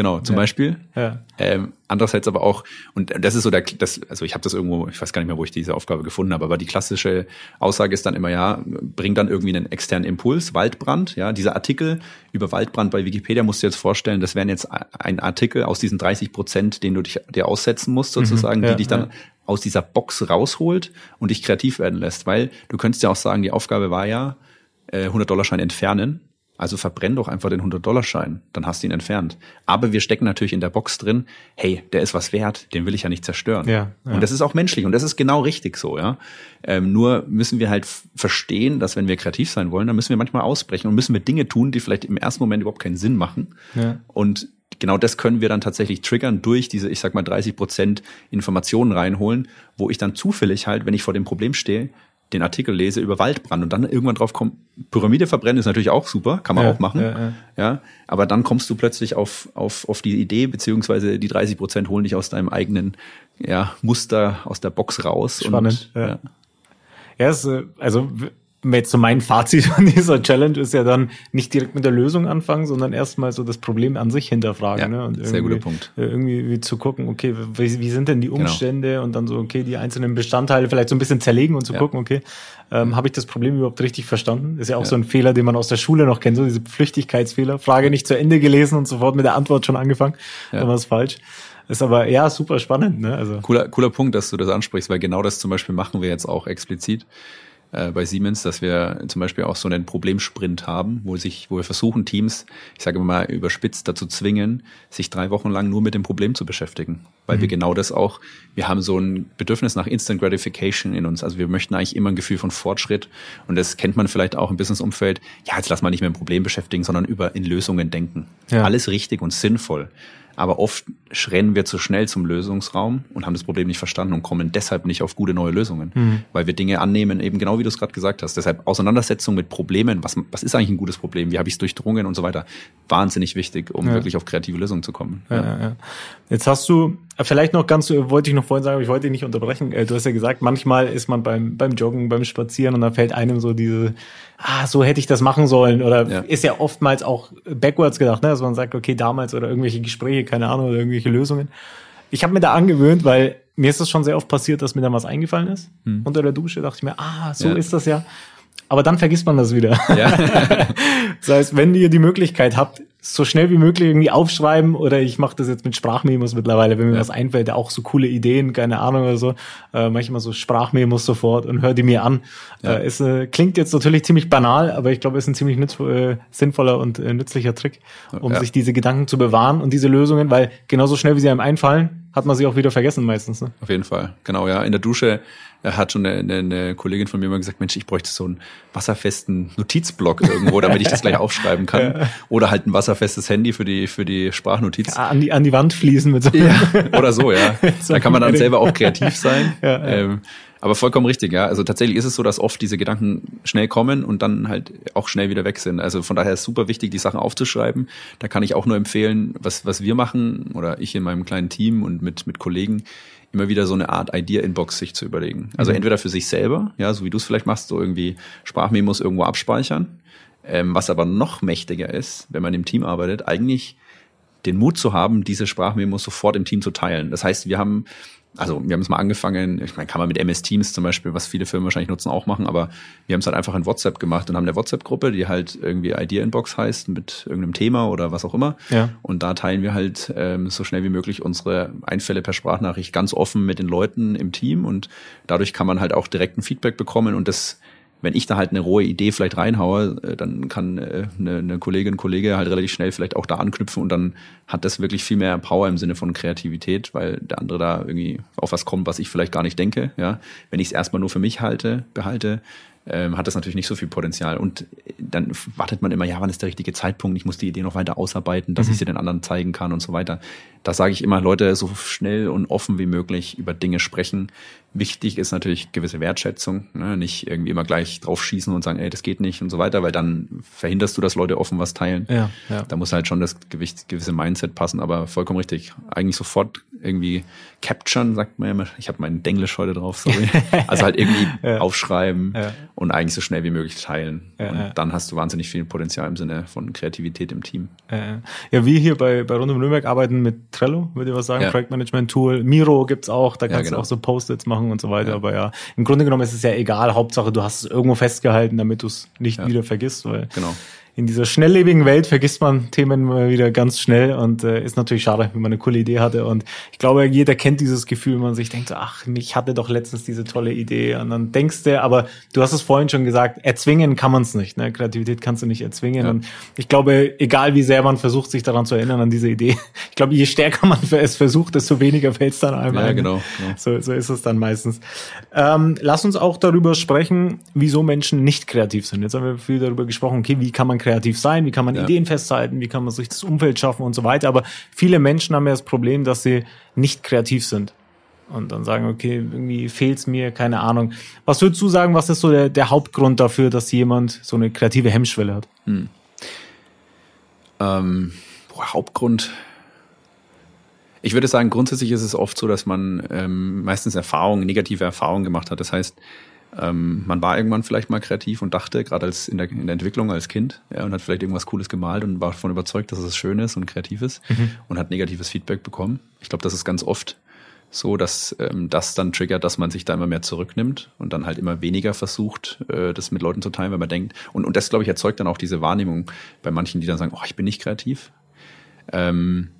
Genau, zum ja. Beispiel. Ja. Ähm, andererseits aber auch, und das ist so der, das, also ich habe das irgendwo, ich weiß gar nicht mehr, wo ich diese Aufgabe gefunden habe, aber die klassische Aussage ist dann immer, ja, bring dann irgendwie einen externen Impuls, Waldbrand, ja, dieser Artikel über Waldbrand bei Wikipedia musst du jetzt vorstellen, das wären jetzt ein Artikel aus diesen 30 Prozent, den du dich, dir aussetzen musst, sozusagen, mhm, ja, die dich dann aus dieser Box rausholt und dich kreativ werden lässt, weil du könntest ja auch sagen, die Aufgabe war ja, 100-Dollar-Schein äh, entfernen also verbrenn doch einfach den 100-Dollar-Schein, dann hast du ihn entfernt. Aber wir stecken natürlich in der Box drin, hey, der ist was wert, den will ich ja nicht zerstören. Ja, ja. Und das ist auch menschlich und das ist genau richtig so, ja. Ähm, nur müssen wir halt verstehen, dass wenn wir kreativ sein wollen, dann müssen wir manchmal ausbrechen und müssen wir Dinge tun, die vielleicht im ersten Moment überhaupt keinen Sinn machen. Ja. Und genau das können wir dann tatsächlich triggern durch diese, ich sag mal, 30 Prozent Informationen reinholen, wo ich dann zufällig halt, wenn ich vor dem Problem stehe, den Artikel lese über Waldbrand und dann irgendwann drauf kommt, Pyramide verbrennen ist natürlich auch super, kann man ja, auch machen. Ja, ja. ja, aber dann kommst du plötzlich auf, auf, auf die Idee, beziehungsweise die 30 Prozent holen dich aus deinem eigenen ja, Muster, aus der Box raus. Spannend. Und, ja. Ja, es, äh, also jetzt so mein Fazit von dieser Challenge ist ja dann nicht direkt mit der Lösung anfangen, sondern erstmal so das Problem an sich hinterfragen. Ja, ne? und sehr guter Punkt. Äh, irgendwie zu gucken, okay, wie, wie sind denn die genau. Umstände genau. und dann so, okay, die einzelnen Bestandteile vielleicht so ein bisschen zerlegen und zu ja. gucken, okay, ähm, habe ich das Problem überhaupt richtig verstanden? Ist ja auch ja. so ein Fehler, den man aus der Schule noch kennt, so diese Flüchtigkeitsfehler. Frage nicht zu Ende gelesen und sofort mit der Antwort schon angefangen, ja. dann war es falsch. Ist aber ja super spannend, ne? Also cooler, cooler Punkt, dass du das ansprichst, weil genau das zum Beispiel machen wir jetzt auch explizit äh, bei Siemens, dass wir zum Beispiel auch so einen Problemsprint haben, wo sich, wo wir versuchen, Teams, ich sage mal überspitzt, dazu zwingen, sich drei Wochen lang nur mit dem Problem zu beschäftigen. Weil mhm. wir genau das auch, wir haben so ein Bedürfnis nach Instant Gratification in uns. Also wir möchten eigentlich immer ein Gefühl von Fortschritt. Und das kennt man vielleicht auch im Businessumfeld. Ja, jetzt lass mal nicht mehr im Problem beschäftigen, sondern über in Lösungen denken. Ja. Alles richtig und sinnvoll. Aber oft rennen wir zu schnell zum Lösungsraum und haben das Problem nicht verstanden und kommen deshalb nicht auf gute neue Lösungen, mhm. weil wir Dinge annehmen, eben genau wie du es gerade gesagt hast. Deshalb Auseinandersetzung mit Problemen, was, was ist eigentlich ein gutes Problem, wie habe ich es durchdrungen und so weiter, wahnsinnig wichtig, um ja. wirklich auf kreative Lösungen zu kommen. Ja. Ja, Jetzt hast du vielleicht noch ganz, wollte ich noch vorhin sagen, aber ich wollte dich nicht unterbrechen. Äh, du hast ja gesagt, manchmal ist man beim, beim Joggen, beim Spazieren und da fällt einem so diese, ah, so hätte ich das machen sollen oder ist ja oftmals auch backwards gedacht, ne? dass man sagt, okay, damals oder irgendwelche Gespräche, keine Ahnung, oder irgendwelche Lösungen. Ich habe mir da angewöhnt, weil mir ist das schon sehr oft passiert, dass mir dann was eingefallen ist. Hm. Unter der Dusche dachte ich mir, ah, so ja. ist das ja. Aber dann vergisst man das wieder. Ja. <laughs> das heißt, wenn ihr die Möglichkeit habt, so schnell wie möglich irgendwie aufschreiben oder ich mache das jetzt mit Sprachmemos mittlerweile, wenn mir ja. was einfällt, auch so coole Ideen, keine Ahnung oder so, äh, manchmal so Sprachmemos sofort und hör die mir an. Ja. Äh, es äh, klingt jetzt natürlich ziemlich banal, aber ich glaube, es ist ein ziemlich nütz, äh, sinnvoller und äh, nützlicher Trick, um ja. sich diese Gedanken zu bewahren und diese Lösungen, weil genauso schnell wie sie einem einfallen, hat man sie auch wieder vergessen meistens. Ne? Auf jeden Fall, genau, ja. In der Dusche hat schon eine, eine Kollegin von mir mal gesagt, Mensch, ich bräuchte so einen wasserfesten Notizblock irgendwo, damit ich das gleich <laughs> aufschreiben kann. Ja. Oder halt ein wasserfestes Handy für die, für die Sprachnotiz. Ja, an, die, an die Wand fließen mit so. Ja, <laughs> oder so, ja. <laughs> so da kann man dann selber auch kreativ sein. Ja. Ähm, aber vollkommen richtig, ja. Also tatsächlich ist es so, dass oft diese Gedanken schnell kommen und dann halt auch schnell wieder weg sind. Also von daher ist super wichtig, die Sachen aufzuschreiben. Da kann ich auch nur empfehlen, was, was wir machen oder ich in meinem kleinen Team und mit, mit Kollegen, immer wieder so eine Art Idea-Inbox sich zu überlegen. Also mhm. entweder für sich selber, ja, so wie du es vielleicht machst, so irgendwie Sprachmemos irgendwo abspeichern. Ähm, was aber noch mächtiger ist, wenn man im Team arbeitet, eigentlich den Mut zu haben, diese Sprachmemos sofort im Team zu teilen. Das heißt, wir haben also wir haben es mal angefangen, ich meine, kann man mit MS Teams zum Beispiel, was viele Firmen wahrscheinlich nutzen, auch machen, aber wir haben es halt einfach in WhatsApp gemacht und haben eine WhatsApp-Gruppe, die halt irgendwie Idea Inbox heißt, mit irgendeinem Thema oder was auch immer. Ja. Und da teilen wir halt ähm, so schnell wie möglich unsere Einfälle per Sprachnachricht ganz offen mit den Leuten im Team und dadurch kann man halt auch direkt ein Feedback bekommen und das wenn ich da halt eine rohe Idee vielleicht reinhaue, äh, dann kann äh, eine, eine Kollegin, Kollege halt relativ schnell vielleicht auch da anknüpfen und dann hat das wirklich viel mehr Power im Sinne von Kreativität, weil der andere da irgendwie auf was kommt, was ich vielleicht gar nicht denke. Ja, wenn ich es erstmal nur für mich halte, behalte, ähm, hat das natürlich nicht so viel Potenzial. Und dann wartet man immer, ja, wann ist der richtige Zeitpunkt? Ich muss die Idee noch weiter ausarbeiten, dass mhm. ich sie den anderen zeigen kann und so weiter. Da sage ich immer, Leute, so schnell und offen wie möglich über Dinge sprechen. Wichtig ist natürlich gewisse Wertschätzung, ne? nicht irgendwie immer gleich drauf schießen und sagen, ey, das geht nicht und so weiter, weil dann verhinderst du, dass Leute offen was teilen. Ja, ja. Da muss halt schon das Gewicht, gewisse Mindset passen, aber vollkommen richtig. Eigentlich sofort irgendwie capturen, sagt man immer. Ich habe meinen Denglisch heute drauf, sorry. <laughs> Also halt irgendwie <laughs> ja. aufschreiben ja. und eigentlich so schnell wie möglich teilen. Ja, und dann hast du wahnsinnig viel Potenzial im Sinne von Kreativität im Team. Ja, wir hier bei, bei Rund um Nürnberg arbeiten mit Trello, würde ich was sagen, Projektmanagement-Tool. Miro gibt's auch, da kannst genau. du auch so Post-its machen und so weiter. Aber ja, im Grunde genommen ist es ja egal. Hauptsache, du hast es irgendwo festgehalten, damit du es nicht wieder vergisst, weil genau in dieser schnelllebigen Welt vergisst man Themen mal wieder ganz schnell und äh, ist natürlich schade, wenn man eine coole Idee hatte. Und ich glaube, jeder kennt dieses Gefühl, wenn man sich denkt, ach, ich hatte doch letztens diese tolle Idee. Und dann denkst du, aber du hast es vorhin schon gesagt, erzwingen kann man es nicht. Ne? Kreativität kannst du nicht erzwingen. Ja. Und ich glaube, egal wie sehr man versucht, sich daran zu erinnern, an diese Idee, <laughs> ich glaube, je stärker man es versucht, desto weniger fällt es dann einmal. Ja, genau. genau. So, so ist es dann meistens. Ähm, lass uns auch darüber sprechen, wieso Menschen nicht kreativ sind. Jetzt haben wir viel darüber gesprochen, okay, wie kann man kreativ sein, wie kann man ja. Ideen festhalten, wie kann man sich das Umfeld schaffen und so weiter. Aber viele Menschen haben ja das Problem, dass sie nicht kreativ sind. Und dann sagen, okay, irgendwie fehlt's mir, keine Ahnung. Was würdest du sagen, was ist so der, der Hauptgrund dafür, dass jemand so eine kreative Hemmschwelle hat? Hm. Ähm, boah, Hauptgrund. Ich würde sagen, grundsätzlich ist es oft so, dass man ähm, meistens Erfahrungen, negative Erfahrungen gemacht hat. Das heißt, ähm, man war irgendwann vielleicht mal kreativ und dachte, gerade als in der, in der Entwicklung als Kind, ja, und hat vielleicht irgendwas Cooles gemalt und war davon überzeugt, dass es schön ist und kreativ ist mhm. und hat negatives Feedback bekommen. Ich glaube, das ist ganz oft so, dass ähm, das dann triggert, dass man sich da immer mehr zurücknimmt und dann halt immer weniger versucht, äh, das mit Leuten zu teilen, weil man denkt, und, und das, glaube ich, erzeugt dann auch diese Wahrnehmung bei manchen, die dann sagen, oh, ich bin nicht kreativ. Ähm,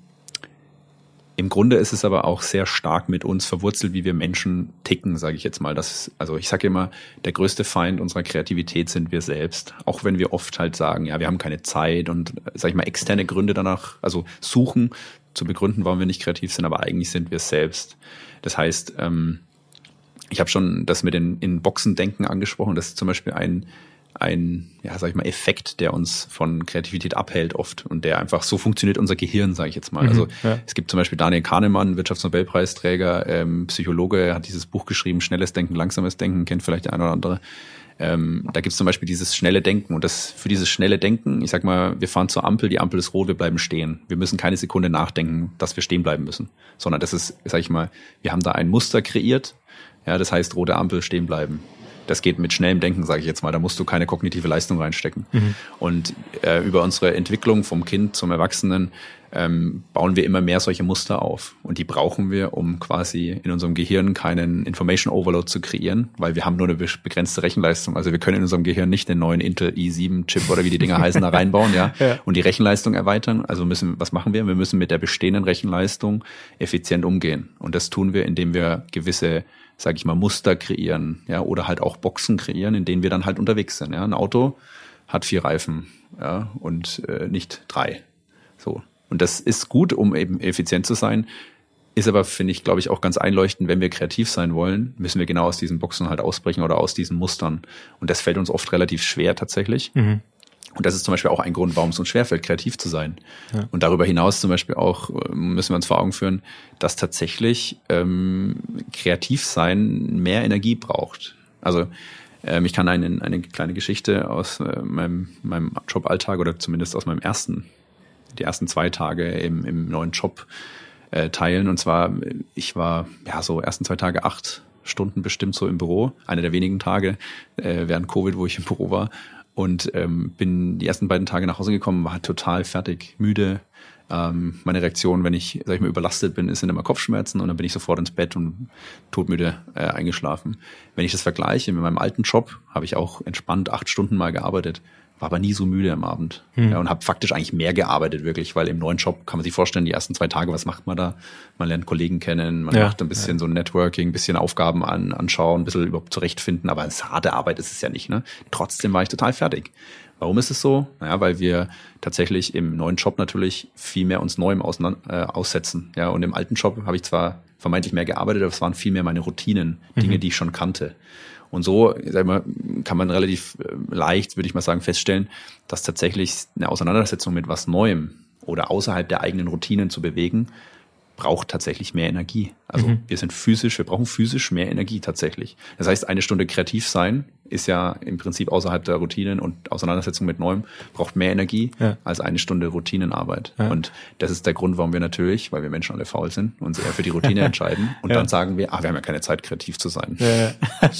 im Grunde ist es aber auch sehr stark mit uns verwurzelt, wie wir Menschen ticken, sage ich jetzt mal. Das, also ich sage immer, der größte Feind unserer Kreativität sind wir selbst. Auch wenn wir oft halt sagen, ja, wir haben keine Zeit und, sage ich mal, externe Gründe danach, also suchen zu begründen, warum wir nicht kreativ sind, aber eigentlich sind wir es selbst. Das heißt, ähm, ich habe schon das mit den in Boxen denken angesprochen. Das ist zum Beispiel ein ein, ja, sag ich mal, Effekt, der uns von Kreativität abhält oft und der einfach so funktioniert unser Gehirn, sage ich jetzt mal. Mhm, also ja. es gibt zum Beispiel Daniel Kahnemann, Wirtschaftsnobelpreisträger, ähm, Psychologe, er hat dieses Buch geschrieben, Schnelles Denken, Langsames Denken, kennt vielleicht der eine oder andere. Ähm, da gibt es zum Beispiel dieses schnelle Denken und das für dieses schnelle Denken, ich sag mal, wir fahren zur Ampel, die Ampel ist rot, wir bleiben stehen. Wir müssen keine Sekunde nachdenken, dass wir stehen bleiben müssen, sondern das ist, sag ich mal, wir haben da ein Muster kreiert, ja, das heißt rote Ampel stehen bleiben das geht mit schnellem Denken, sage ich jetzt mal. Da musst du keine kognitive Leistung reinstecken. Mhm. Und äh, über unsere Entwicklung vom Kind zum Erwachsenen ähm, bauen wir immer mehr solche Muster auf. Und die brauchen wir, um quasi in unserem Gehirn keinen Information Overload zu kreieren, weil wir haben nur eine begrenzte Rechenleistung. Also wir können in unserem Gehirn nicht den neuen Intel i7-Chip oder wie die Dinger heißen da <laughs> reinbauen, ja, ja, und die Rechenleistung erweitern. Also müssen, was machen wir? Wir müssen mit der bestehenden Rechenleistung effizient umgehen. Und das tun wir, indem wir gewisse sage ich mal, Muster kreieren, ja, oder halt auch Boxen kreieren, in denen wir dann halt unterwegs sind. Ja. Ein Auto hat vier Reifen, ja, und äh, nicht drei. So. Und das ist gut, um eben effizient zu sein. Ist aber, finde ich, glaube ich, auch ganz einleuchtend, wenn wir kreativ sein wollen, müssen wir genau aus diesen Boxen halt ausbrechen oder aus diesen Mustern. Und das fällt uns oft relativ schwer tatsächlich. Mhm. Und das ist zum Beispiel auch ein Grund, warum es uns schwerfällt, kreativ zu sein. Ja. Und darüber hinaus zum Beispiel auch äh, müssen wir uns vor Augen führen, dass tatsächlich ähm, kreativ sein mehr Energie braucht. Also ähm, ich kann eine, eine kleine Geschichte aus äh, meinem, meinem Joballtag oder zumindest aus meinem ersten, die ersten zwei Tage im, im neuen Job äh, teilen. Und zwar, ich war ja so ersten zwei Tage acht Stunden bestimmt so im Büro, einer der wenigen Tage äh, während Covid, wo ich im Büro war und ähm, bin die ersten beiden Tage nach Hause gekommen, war total fertig, müde. Ähm, meine Reaktion, wenn ich, sag ich mal, überlastet bin, ist sind immer Kopfschmerzen und dann bin ich sofort ins Bett und todmüde äh, eingeschlafen. Wenn ich das vergleiche mit meinem alten Job, habe ich auch entspannt acht Stunden mal gearbeitet war aber nie so müde am Abend hm. ja, und habe faktisch eigentlich mehr gearbeitet wirklich, weil im neuen Job kann man sich vorstellen, die ersten zwei Tage, was macht man da? Man lernt Kollegen kennen, man ja, macht ein bisschen ja. so Networking, ein bisschen Aufgaben an, anschauen, ein bisschen überhaupt zurechtfinden, aber es harte Arbeit ist es ja nicht. Ne? Trotzdem war ich total fertig. Warum ist es so? Naja, weil wir tatsächlich im neuen Job natürlich viel mehr uns Neuem äh, aussetzen. Ja, und im alten Job habe ich zwar vermeintlich mehr gearbeitet, aber es waren viel mehr meine Routinen, Dinge, mhm. die ich schon kannte. Und so sag mal, kann man relativ äh, leicht, würde ich mal sagen, feststellen, dass tatsächlich eine Auseinandersetzung mit was Neuem oder außerhalb der eigenen Routinen zu bewegen, braucht tatsächlich mehr Energie. Also mhm. wir sind physisch, wir brauchen physisch mehr Energie tatsächlich. Das heißt, eine Stunde kreativ sein ist ja im Prinzip außerhalb der Routinen und Auseinandersetzung mit Neuem braucht mehr Energie ja. als eine Stunde Routinenarbeit. Ja. Und das ist der Grund, warum wir natürlich, weil wir Menschen alle faul sind, uns eher für die Routine <laughs> entscheiden. Und ja. dann sagen wir, ah, wir haben ja keine Zeit, kreativ zu sein. Das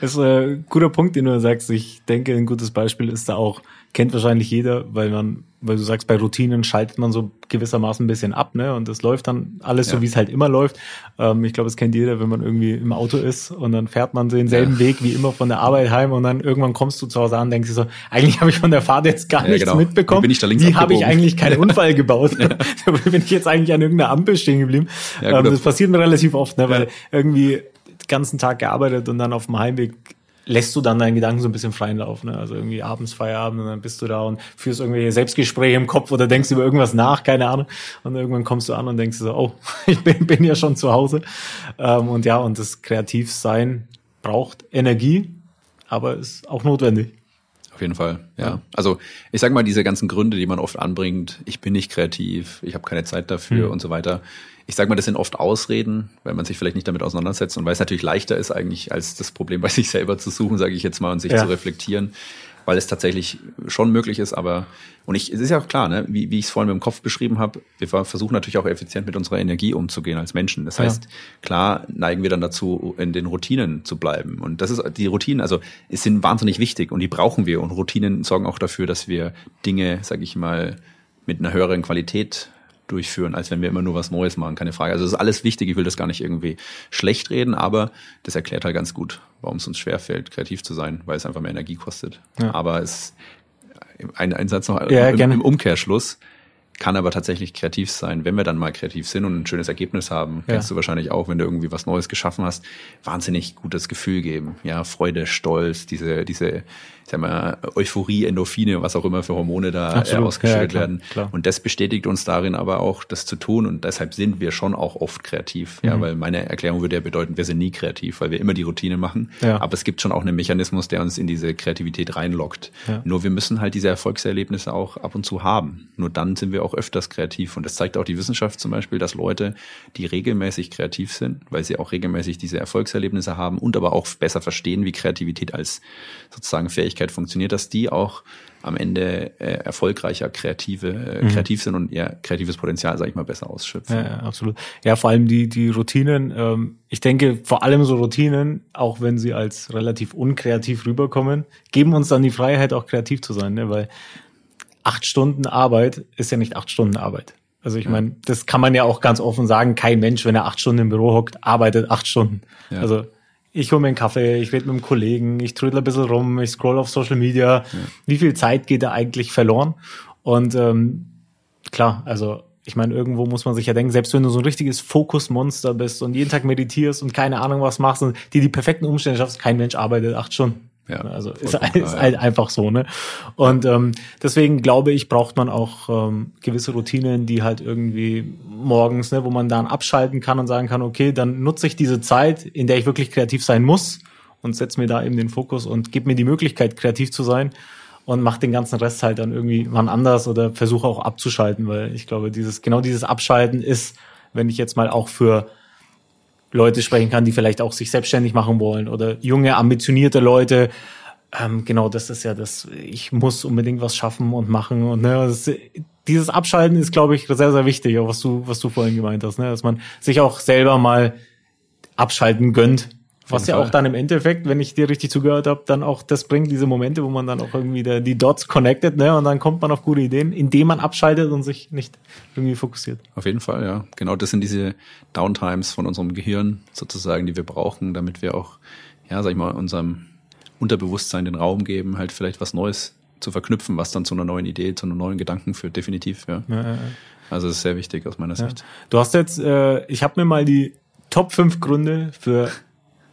<laughs> ist ein guter Punkt, den du sagst. Ich denke, ein gutes Beispiel ist da auch, kennt wahrscheinlich jeder, weil man weil du sagst, bei Routinen schaltet man so gewissermaßen ein bisschen ab, ne? Und es läuft dann alles so, wie es halt immer läuft. Ähm, ich glaube, es kennt jeder, wenn man irgendwie im Auto ist und dann fährt man denselben. Weg wie immer von der Arbeit heim und dann irgendwann kommst du zu Hause an und denkst dir so, eigentlich habe ich von der Fahrt jetzt gar ja, nichts genau. mitbekommen. Wie, bin ich da links wie habe ich eigentlich keinen <laughs> Unfall gebaut? <laughs> da bin ich jetzt eigentlich an irgendeiner Ampel stehen geblieben. Ähm, das passiert mir relativ oft, ne? Weil irgendwie den ganzen Tag gearbeitet und dann auf dem Heimweg lässt du dann deinen Gedanken so ein bisschen freien Lauf. Ne? Also irgendwie abends Feierabend und dann bist du da und führst irgendwelche Selbstgespräche im Kopf oder denkst über irgendwas nach, keine Ahnung. Und irgendwann kommst du an und denkst so, oh, <laughs> ich bin, bin ja schon zu Hause. Ähm, und ja, und das Kreativsein braucht Energie, aber ist auch notwendig. Auf jeden Fall, ja. Also ich sag mal, diese ganzen Gründe, die man oft anbringt, ich bin nicht kreativ, ich habe keine Zeit dafür mhm. und so weiter, ich sage mal, das sind oft Ausreden, weil man sich vielleicht nicht damit auseinandersetzt und weil es natürlich leichter ist eigentlich, als das Problem bei sich selber zu suchen, sage ich jetzt mal, und sich ja. zu reflektieren, weil es tatsächlich schon möglich ist, aber und ich, es ist ja auch klar, ne, wie, wie ich es vorhin mit dem Kopf beschrieben habe, wir versuchen natürlich auch effizient mit unserer Energie umzugehen als Menschen. Das heißt, ja. klar neigen wir dann dazu, in den Routinen zu bleiben. Und das ist die Routinen, also es sind wahnsinnig wichtig und die brauchen wir. Und Routinen sorgen auch dafür, dass wir Dinge, sage ich mal, mit einer höheren Qualität durchführen, als wenn wir immer nur was Neues machen, keine Frage. Also es ist alles wichtig, ich will das gar nicht irgendwie schlecht reden, aber das erklärt halt ganz gut, warum es uns schwerfällt, kreativ zu sein, weil es einfach mehr Energie kostet. Ja. Aber es ein, ein Satz noch ja, im, im Umkehrschluss kann aber tatsächlich kreativ sein, wenn wir dann mal kreativ sind und ein schönes Ergebnis haben. Ja. Kennst du wahrscheinlich auch, wenn du irgendwie was Neues geschaffen hast, wahnsinnig gutes Gefühl geben. Ja, Freude, Stolz, diese, diese sag mal, Euphorie, Endorphine, was auch immer für Hormone da äh, Absolut. ausgeschüttet ja, klar, werden. Klar. Und das bestätigt uns darin aber auch, das zu tun. Und deshalb sind wir schon auch oft kreativ. Mhm. Ja, weil meine Erklärung würde ja bedeuten, wir sind nie kreativ, weil wir immer die Routine machen. Ja. Aber es gibt schon auch einen Mechanismus, der uns in diese Kreativität reinlockt. Ja. Nur wir müssen halt diese Erfolgserlebnisse auch ab und zu haben. Nur dann sind wir auch öfters kreativ. Und das zeigt auch die Wissenschaft zum Beispiel, dass Leute, die regelmäßig kreativ sind, weil sie auch regelmäßig diese Erfolgserlebnisse haben und aber auch besser verstehen, wie Kreativität als sozusagen Fähigkeit Fähigkeit funktioniert, dass die auch am Ende äh, erfolgreicher kreative äh, mhm. kreativ sind und ihr kreatives Potenzial, sage ich mal, besser ausschöpfen. Ja, ja, absolut. Ja, vor allem die die Routinen. Ähm, ich denke, vor allem so Routinen, auch wenn sie als relativ unkreativ rüberkommen, geben uns dann die Freiheit, auch kreativ zu sein, ne? weil acht Stunden Arbeit ist ja nicht acht Stunden Arbeit. Also ich ja. meine, das kann man ja auch ganz offen sagen. Kein Mensch, wenn er acht Stunden im Büro hockt, arbeitet acht Stunden. Ja. Also ich hole mir einen Kaffee, ich rede mit einem Kollegen, ich trödel ein bisschen rum, ich scroll auf Social Media. Ja. Wie viel Zeit geht da eigentlich verloren? Und ähm, klar, also ich meine, irgendwo muss man sich ja denken, selbst wenn du so ein richtiges Fokusmonster bist und jeden Tag meditierst und keine Ahnung was machst und dir die perfekten Umstände schaffst, kein Mensch arbeitet acht Stunden. Ja, also ist, <laughs> ist halt einfach so, ne? Und ähm, deswegen glaube ich, braucht man auch ähm, gewisse Routinen, die halt irgendwie morgens, ne, wo man dann abschalten kann und sagen kann, okay, dann nutze ich diese Zeit, in der ich wirklich kreativ sein muss und setze mir da eben den Fokus und gebe mir die Möglichkeit, kreativ zu sein und mache den ganzen Rest halt dann irgendwie wann anders oder versuche auch abzuschalten, weil ich glaube, dieses genau dieses Abschalten ist, wenn ich jetzt mal auch für Leute sprechen kann, die vielleicht auch sich selbstständig machen wollen oder junge, ambitionierte Leute. Ähm, genau, das ist ja das, ich muss unbedingt was schaffen und machen und ne, das, dieses Abschalten ist, glaube ich, sehr, sehr wichtig, auch was du, was du vorhin gemeint hast, ne, dass man sich auch selber mal abschalten gönnt was ja Fall. auch dann im Endeffekt, wenn ich dir richtig zugehört habe, dann auch das bringt, diese Momente, wo man dann auch irgendwie der, die Dots connected, ne? Und dann kommt man auf gute Ideen, indem man abschaltet und sich nicht irgendwie fokussiert. Auf jeden Fall, ja. Genau, das sind diese Downtimes von unserem Gehirn sozusagen, die wir brauchen, damit wir auch, ja, sag ich mal, unserem Unterbewusstsein den Raum geben, halt vielleicht was Neues zu verknüpfen, was dann zu einer neuen Idee, zu einem neuen Gedanken führt, definitiv, ja. ja, ja, ja. Also das ist sehr wichtig aus meiner Sicht. Du hast jetzt, äh, ich habe mir mal die Top 5 Gründe für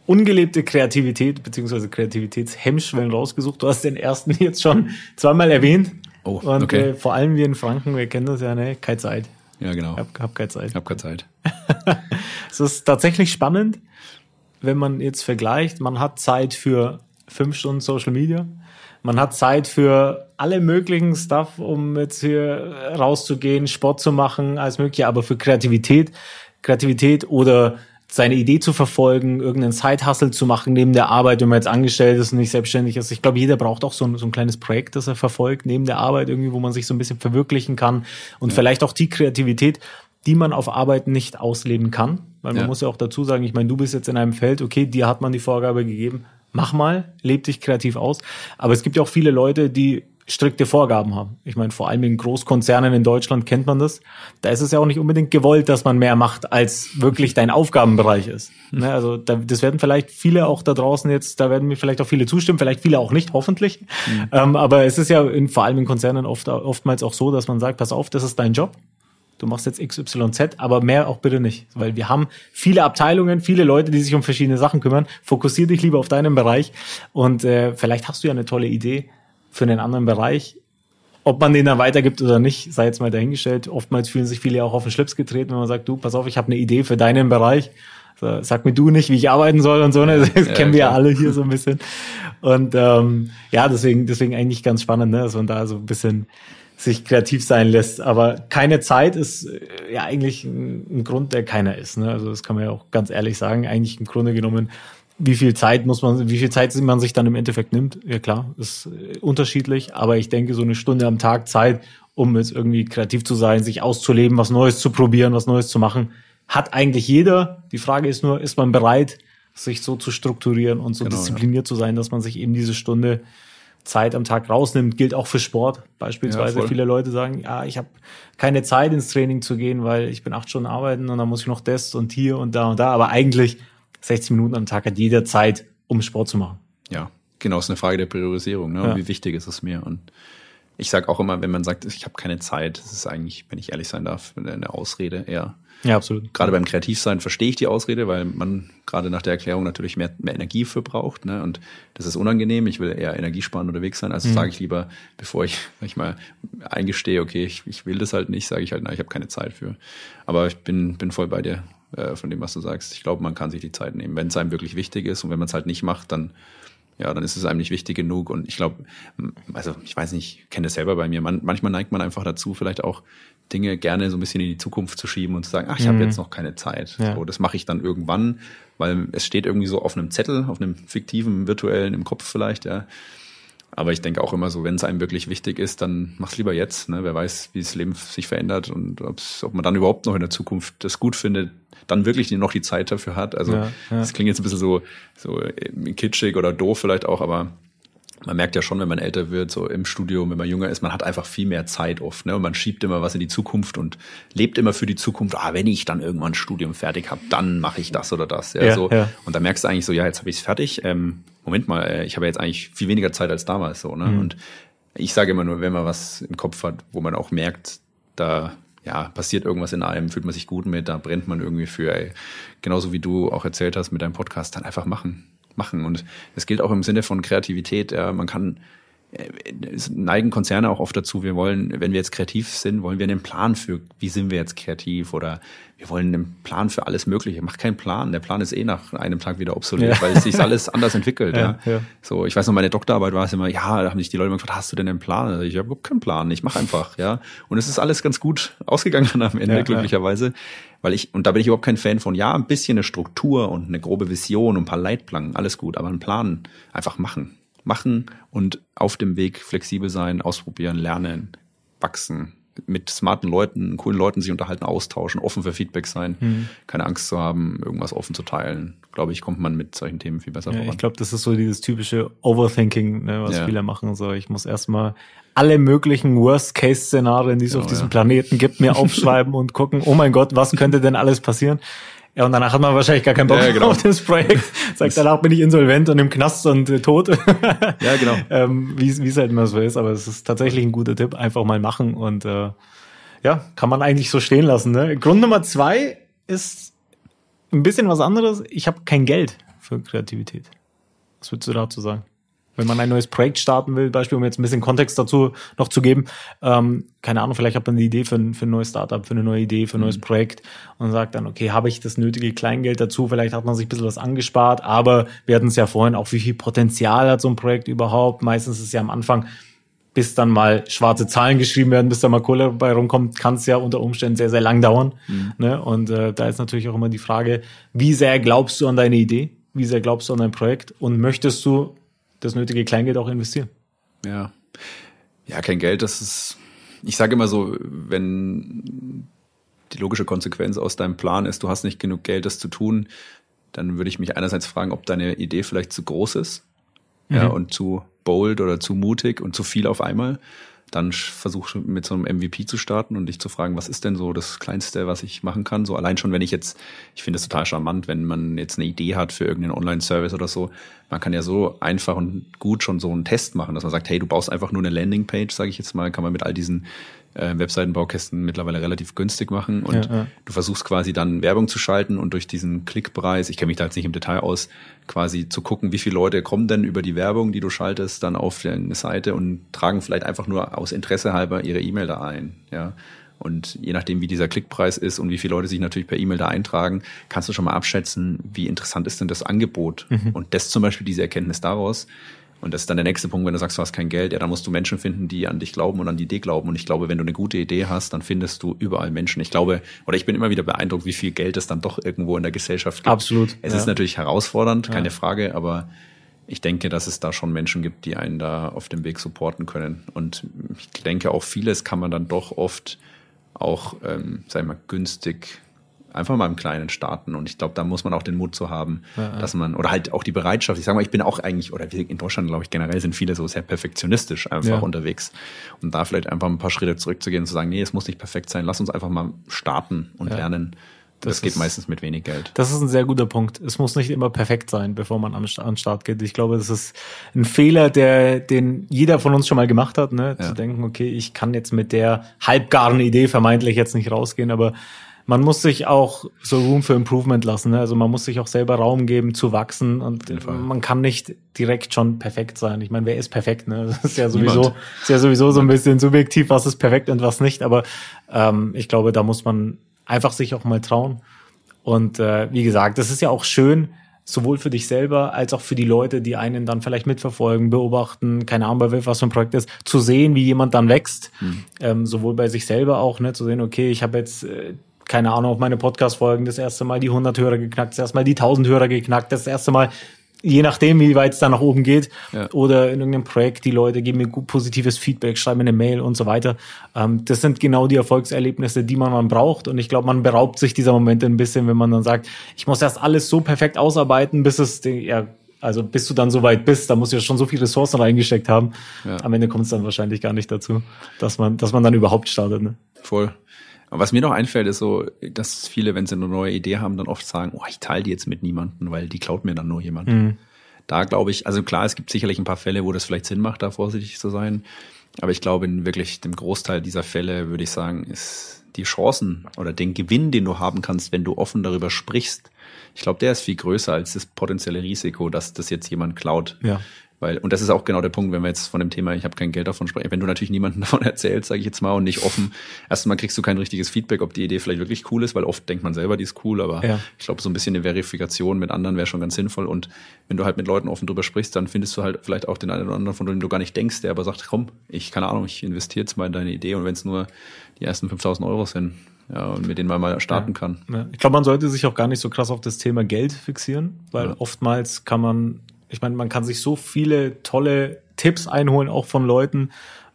ungelebte Kreativität beziehungsweise Kreativitätshemmschwellen rausgesucht. Du hast den ersten <laughs> jetzt schon zweimal erwähnt. Oh, und okay. äh, vor allem wir in Franken, wir kennen das ja, ne? Keine Zeit. Ja, genau. Hab, hab keine Zeit. Hab keine Zeit. <laughs> Es ist tatsächlich spannend, wenn man jetzt vergleicht, man hat Zeit für fünf Stunden Social Media, man hat Zeit für alle möglichen Stuff, um jetzt hier rauszugehen, Sport zu machen, alles mögliche, aber für Kreativität, Kreativität oder seine Idee zu verfolgen, irgendeinen Side-Hustle zu machen neben der Arbeit, wenn man jetzt angestellt ist und nicht selbstständig ist. Ich glaube, jeder braucht auch so ein, so ein kleines Projekt, das er verfolgt, neben der Arbeit irgendwie, wo man sich so ein bisschen verwirklichen kann und ja. vielleicht auch die Kreativität, die man auf Arbeit nicht ausleben kann. Weil man ja. muss ja auch dazu sagen, ich meine, du bist jetzt in einem Feld, okay, dir hat man die Vorgabe gegeben, mach mal, leb dich kreativ aus. Aber es gibt ja auch viele Leute, die strikte Vorgaben haben. Ich meine, vor allem in Großkonzernen in Deutschland kennt man das. Da ist es ja auch nicht unbedingt gewollt, dass man mehr macht, als wirklich dein Aufgabenbereich ist. Ne? Also da, das werden vielleicht viele auch da draußen jetzt, da werden mir vielleicht auch viele zustimmen, vielleicht viele auch nicht, hoffentlich. Mhm. Ähm, aber es ist ja in, vor allem in Konzernen oft, oftmals auch so, dass man sagt, pass auf, das ist dein Job. Du machst jetzt XYZ, aber mehr auch bitte nicht. Weil wir haben viele Abteilungen, viele Leute, die sich um verschiedene Sachen kümmern. Fokussier dich lieber auf deinen Bereich. Und äh, vielleicht hast du ja eine tolle Idee für einen anderen Bereich. Ob man den dann weitergibt oder nicht, sei jetzt mal dahingestellt. Oftmals fühlen sich viele auch auf den Schlips getreten, wenn man sagt, du, pass auf, ich habe eine Idee für deinen Bereich. So, sag mir du nicht, wie ich arbeiten soll und so. Ne? Das ja, <laughs> kennen wir ja alle hier so ein bisschen. Und ähm, ja, deswegen, deswegen eigentlich ganz spannend, ne? dass man da so ein bisschen sich kreativ sein lässt. Aber keine Zeit ist äh, ja eigentlich ein, ein Grund, der keiner ist. Ne? Also das kann man ja auch ganz ehrlich sagen. Eigentlich im Grunde genommen wie viel Zeit muss man, wie viel Zeit man sich dann im Endeffekt nimmt, ja klar, ist äh, unterschiedlich, aber ich denke, so eine Stunde am Tag Zeit, um jetzt irgendwie kreativ zu sein, sich auszuleben, was Neues zu probieren, was Neues zu machen, hat eigentlich jeder. Die Frage ist nur, ist man bereit, sich so zu strukturieren und so genau, diszipliniert ja. zu sein, dass man sich eben diese Stunde Zeit am Tag rausnimmt, gilt auch für Sport. Beispielsweise ja, viele Leute sagen, ja, ich habe keine Zeit ins Training zu gehen, weil ich bin acht Stunden arbeiten und dann muss ich noch das und hier und da und da. Aber eigentlich 60 Minuten am Tag hat jeder Zeit, um Sport zu machen. Ja, genau, ist eine Frage der Priorisierung. Ne? Ja. Wie wichtig ist es mir? Und ich sage auch immer, wenn man sagt, ich habe keine Zeit, das ist eigentlich, wenn ich ehrlich sein darf, eine Ausrede eher. Ja, absolut. Gerade beim Kreativsein verstehe ich die Ausrede, weil man gerade nach der Erklärung natürlich mehr, mehr Energie für braucht. Ne? Und das ist unangenehm. Ich will eher energiesparend unterwegs sein. Also mhm. sage ich lieber, bevor ich, <laughs> ich mal eingestehe, okay, ich, ich will das halt nicht, sage ich halt, na, ich habe keine Zeit für. Aber ich bin, bin voll bei dir äh, von dem, was du sagst. Ich glaube, man kann sich die Zeit nehmen, wenn es einem wirklich wichtig ist. Und wenn man es halt nicht macht, dann ja, dann ist es einem nicht wichtig genug. Und ich glaube, also ich weiß nicht, ich kenne das selber bei mir. Man, manchmal neigt man einfach dazu, vielleicht auch Dinge gerne so ein bisschen in die Zukunft zu schieben und zu sagen, ach, ich mhm. habe jetzt noch keine Zeit. Ja. So, das mache ich dann irgendwann, weil es steht irgendwie so auf einem Zettel, auf einem fiktiven, virtuellen im Kopf vielleicht, ja. Aber ich denke auch immer so, wenn es einem wirklich wichtig ist, dann mach's lieber jetzt. Ne? Wer weiß, wie das Leben sich verändert und ob's, ob man dann überhaupt noch in der Zukunft das gut findet, dann wirklich noch die Zeit dafür hat. Also ja, ja. das klingt jetzt ein bisschen so, so kitschig oder doof vielleicht auch, aber man merkt ja schon, wenn man älter wird, so im Studium, wenn man jünger ist, man hat einfach viel mehr Zeit oft, ne? Und man schiebt immer was in die Zukunft und lebt immer für die Zukunft. Ah, wenn ich dann irgendwann ein Studium fertig habe, dann mache ich das oder das. Ja, ja so. Ja. Und da merkst du eigentlich so, ja, jetzt habe ich es fertig. Ähm, Moment mal, äh, ich habe jetzt eigentlich viel weniger Zeit als damals so, ne? Mhm. Und ich sage immer nur, wenn man was im Kopf hat, wo man auch merkt, da ja, passiert irgendwas in einem, fühlt man sich gut mit, da brennt man irgendwie für, ey, genauso wie du auch erzählt hast mit deinem Podcast, dann einfach machen machen. Und es gilt auch im Sinne von Kreativität. Ja, man kann neigen Konzerne auch oft dazu, wir wollen, wenn wir jetzt kreativ sind, wollen wir einen Plan für, wie sind wir jetzt kreativ oder wir wollen einen Plan für alles Mögliche. Mach keinen Plan. Der Plan ist eh nach einem Tag wieder obsolet, ja. weil es sich alles anders entwickelt. <laughs> ja, ja. So, ich weiß noch, meine Doktorarbeit war es immer, ja, da haben sich die Leute immer gefragt, hast du denn einen Plan? Also ich habe überhaupt keinen Plan, ich mache einfach, ja. Und es ist alles ganz gut ausgegangen am Ende, glücklicherweise. Weil ich, und da bin ich überhaupt kein Fan von, ja, ein bisschen eine Struktur und eine grobe Vision und ein paar Leitplanken, alles gut, aber einen Plan einfach machen machen und auf dem Weg flexibel sein, ausprobieren, lernen, wachsen, mit smarten Leuten, coolen Leuten sich unterhalten, austauschen, offen für Feedback sein, mhm. keine Angst zu haben, irgendwas offen zu teilen. Glaube ich, kommt man mit solchen Themen viel besser ja, voran. Ich glaube, das ist so dieses typische Overthinking, ne, was ja. viele machen. So, ich muss erstmal alle möglichen Worst-Case-Szenarien, die es genau, auf diesem ja. Planeten gibt, mir aufschreiben und gucken, oh mein Gott, was könnte denn alles passieren? Ja, und danach hat man wahrscheinlich gar keinen Bock ja, genau. auf das Projekt. Sagt, danach bin ich insolvent und im Knast und äh, tot. ja, genau. <laughs> ähm, wie es halt immer so ist. Aber es ist tatsächlich ein guter Tipp. Einfach mal machen und äh, ja, kann man eigentlich so stehen lassen. Ne? Grund Nummer zwei ist ein bisschen was anderes. Ich habe kein Geld für Kreativität. Was würdest du dazu sagen? Wenn man ein neues Projekt starten will, Beispiel, um jetzt ein bisschen Kontext dazu noch zu geben, ähm, keine Ahnung, vielleicht hat man eine Idee für ein, für ein neues Startup, für eine neue Idee, für ein neues mhm. Projekt und sagt dann, okay, habe ich das nötige Kleingeld dazu, vielleicht hat man sich ein bisschen was angespart, aber wir hatten es ja vorhin auch, wie viel Potenzial hat so ein Projekt überhaupt? Meistens ist es ja am Anfang bis dann mal schwarze Zahlen geschrieben werden, bis da mal Kohle bei rumkommt, kann es ja unter Umständen sehr, sehr lang dauern. Mhm. Ne? Und äh, da ist natürlich auch immer die Frage, wie sehr glaubst du an deine Idee? Wie sehr glaubst du an dein Projekt? Und möchtest du das nötige Kleingeld auch investieren? Ja. Ja, kein Geld, das ist, ich sage immer so, wenn die logische Konsequenz aus deinem Plan ist, du hast nicht genug Geld, das zu tun, dann würde ich mich einerseits fragen, ob deine Idee vielleicht zu groß ist mhm. ja, und zu bold oder zu mutig und zu viel auf einmal, dann versuch mit so einem MVP zu starten und dich zu fragen, was ist denn so das Kleinste, was ich machen kann? So allein schon, wenn ich jetzt, ich finde es total charmant, wenn man jetzt eine Idee hat für irgendeinen Online-Service oder so, man kann ja so einfach und gut schon so einen Test machen, dass man sagt, hey, du baust einfach nur eine Landingpage, sage ich jetzt mal, kann man mit all diesen äh, Webseitenbaukästen mittlerweile relativ günstig machen und ja, ja. du versuchst quasi dann Werbung zu schalten und durch diesen Klickpreis, ich kenne mich da jetzt nicht im Detail aus, quasi zu gucken, wie viele Leute kommen denn über die Werbung, die du schaltest, dann auf deine Seite und tragen vielleicht einfach nur aus Interesse halber ihre E-Mail da ein, ja. Und je nachdem, wie dieser Klickpreis ist und wie viele Leute sich natürlich per E-Mail da eintragen, kannst du schon mal abschätzen, wie interessant ist denn das Angebot. Mhm. Und das zum Beispiel diese Erkenntnis daraus, und das ist dann der nächste Punkt, wenn du sagst, du hast kein Geld, ja, dann musst du Menschen finden, die an dich glauben und an die Idee glauben. Und ich glaube, wenn du eine gute Idee hast, dann findest du überall Menschen. Ich glaube, oder ich bin immer wieder beeindruckt, wie viel Geld es dann doch irgendwo in der Gesellschaft gibt. Absolut. Es ja. ist natürlich herausfordernd, keine ja. Frage, aber ich denke, dass es da schon Menschen gibt, die einen da auf dem Weg supporten können. Und ich denke, auch vieles kann man dann doch oft auch, ähm, sag ich mal, günstig einfach mal im Kleinen starten. Und ich glaube, da muss man auch den Mut zu haben, ja, dass man, oder halt auch die Bereitschaft. Ich sage mal, ich bin auch eigentlich, oder in Deutschland, glaube ich, generell sind viele so sehr perfektionistisch einfach ja. unterwegs. Und da vielleicht einfach ein paar Schritte zurückzugehen und zu sagen, nee, es muss nicht perfekt sein, lass uns einfach mal starten und ja. lernen. Das, das geht ist, meistens mit wenig Geld. Das ist ein sehr guter Punkt. Es muss nicht immer perfekt sein, bevor man an, an Start geht. Ich glaube, das ist ein Fehler, der, den jeder von uns schon mal gemacht hat, ne? Ja. zu denken, okay, ich kann jetzt mit der halbgaren Idee vermeintlich jetzt nicht rausgehen, aber man muss sich auch so Room for Improvement lassen. Ne? Also man muss sich auch selber Raum geben zu wachsen und man kann nicht direkt schon perfekt sein. Ich meine, wer ist perfekt? Ne? <laughs> Das ist ja sowieso, ist ja sowieso so ein bisschen subjektiv, was ist perfekt und was nicht. Aber ähm, ich glaube, da muss man einfach sich auch mal trauen. Und äh, wie gesagt, das ist ja auch schön, sowohl für dich selber als auch für die Leute, die einen dann vielleicht mitverfolgen, beobachten, keine Ahnung, was für ein Projekt ist, zu sehen, wie jemand dann wächst, mhm. ähm, sowohl bei sich selber auch, ne, zu sehen, okay, ich habe jetzt äh, keine Ahnung, auf meine Podcast-Folgen das erste Mal die 100 Hörer geknackt, das erste Mal die 1000 Hörer geknackt, das erste Mal, je nachdem, wie weit es da nach oben geht, ja. oder in irgendeinem Projekt, die Leute geben mir gut positives Feedback, schreiben mir eine Mail und so weiter. Ähm, das sind genau die Erfolgserlebnisse, die man, man braucht. Und ich glaube, man beraubt sich dieser Momente ein bisschen, wenn man dann sagt, ich muss erst alles so perfekt ausarbeiten, bis es, ja, also bis du dann so weit bist, da musst du ja schon so viel Ressourcen reingesteckt haben. Ja. Am Ende kommt es dann wahrscheinlich gar nicht dazu, dass man, dass man dann überhaupt startet. Ne? Voll. Aber was mir noch einfällt, ist so, dass viele, wenn sie eine neue Idee haben, dann oft sagen, oh, ich teile die jetzt mit niemandem, weil die klaut mir dann nur jemand. Mhm. Da glaube ich, also klar, es gibt sicherlich ein paar Fälle, wo das vielleicht Sinn macht, da vorsichtig zu sein. Aber ich glaube, in wirklich dem Großteil dieser Fälle würde ich sagen, ist die Chancen oder den Gewinn, den du haben kannst, wenn du offen darüber sprichst, ich glaube, der ist viel größer als das potenzielle Risiko, dass das jetzt jemand klaut. Ja. Weil, und das ist auch genau der Punkt, wenn wir jetzt von dem Thema, ich habe kein Geld davon sprechen, wenn du natürlich niemanden <laughs> davon erzählst, sage ich jetzt mal, und nicht offen, erstmal kriegst du kein richtiges Feedback, ob die Idee vielleicht wirklich cool ist, weil oft denkt man selber, die ist cool, aber ja. ich glaube, so ein bisschen eine Verifikation mit anderen wäre schon ganz sinnvoll. Und wenn du halt mit Leuten offen drüber sprichst, dann findest du halt vielleicht auch den einen oder anderen, von dem du gar nicht denkst, der aber sagt, komm, ich, keine Ahnung, ich investiere jetzt mal in deine Idee und wenn es nur die ersten 5000 Euro sind, ja, und mit denen man mal starten ja. kann. Ja. Ich glaube, man sollte sich auch gar nicht so krass auf das Thema Geld fixieren, weil oftmals kann man ich meine, man kann sich so viele tolle Tipps einholen, auch von Leuten.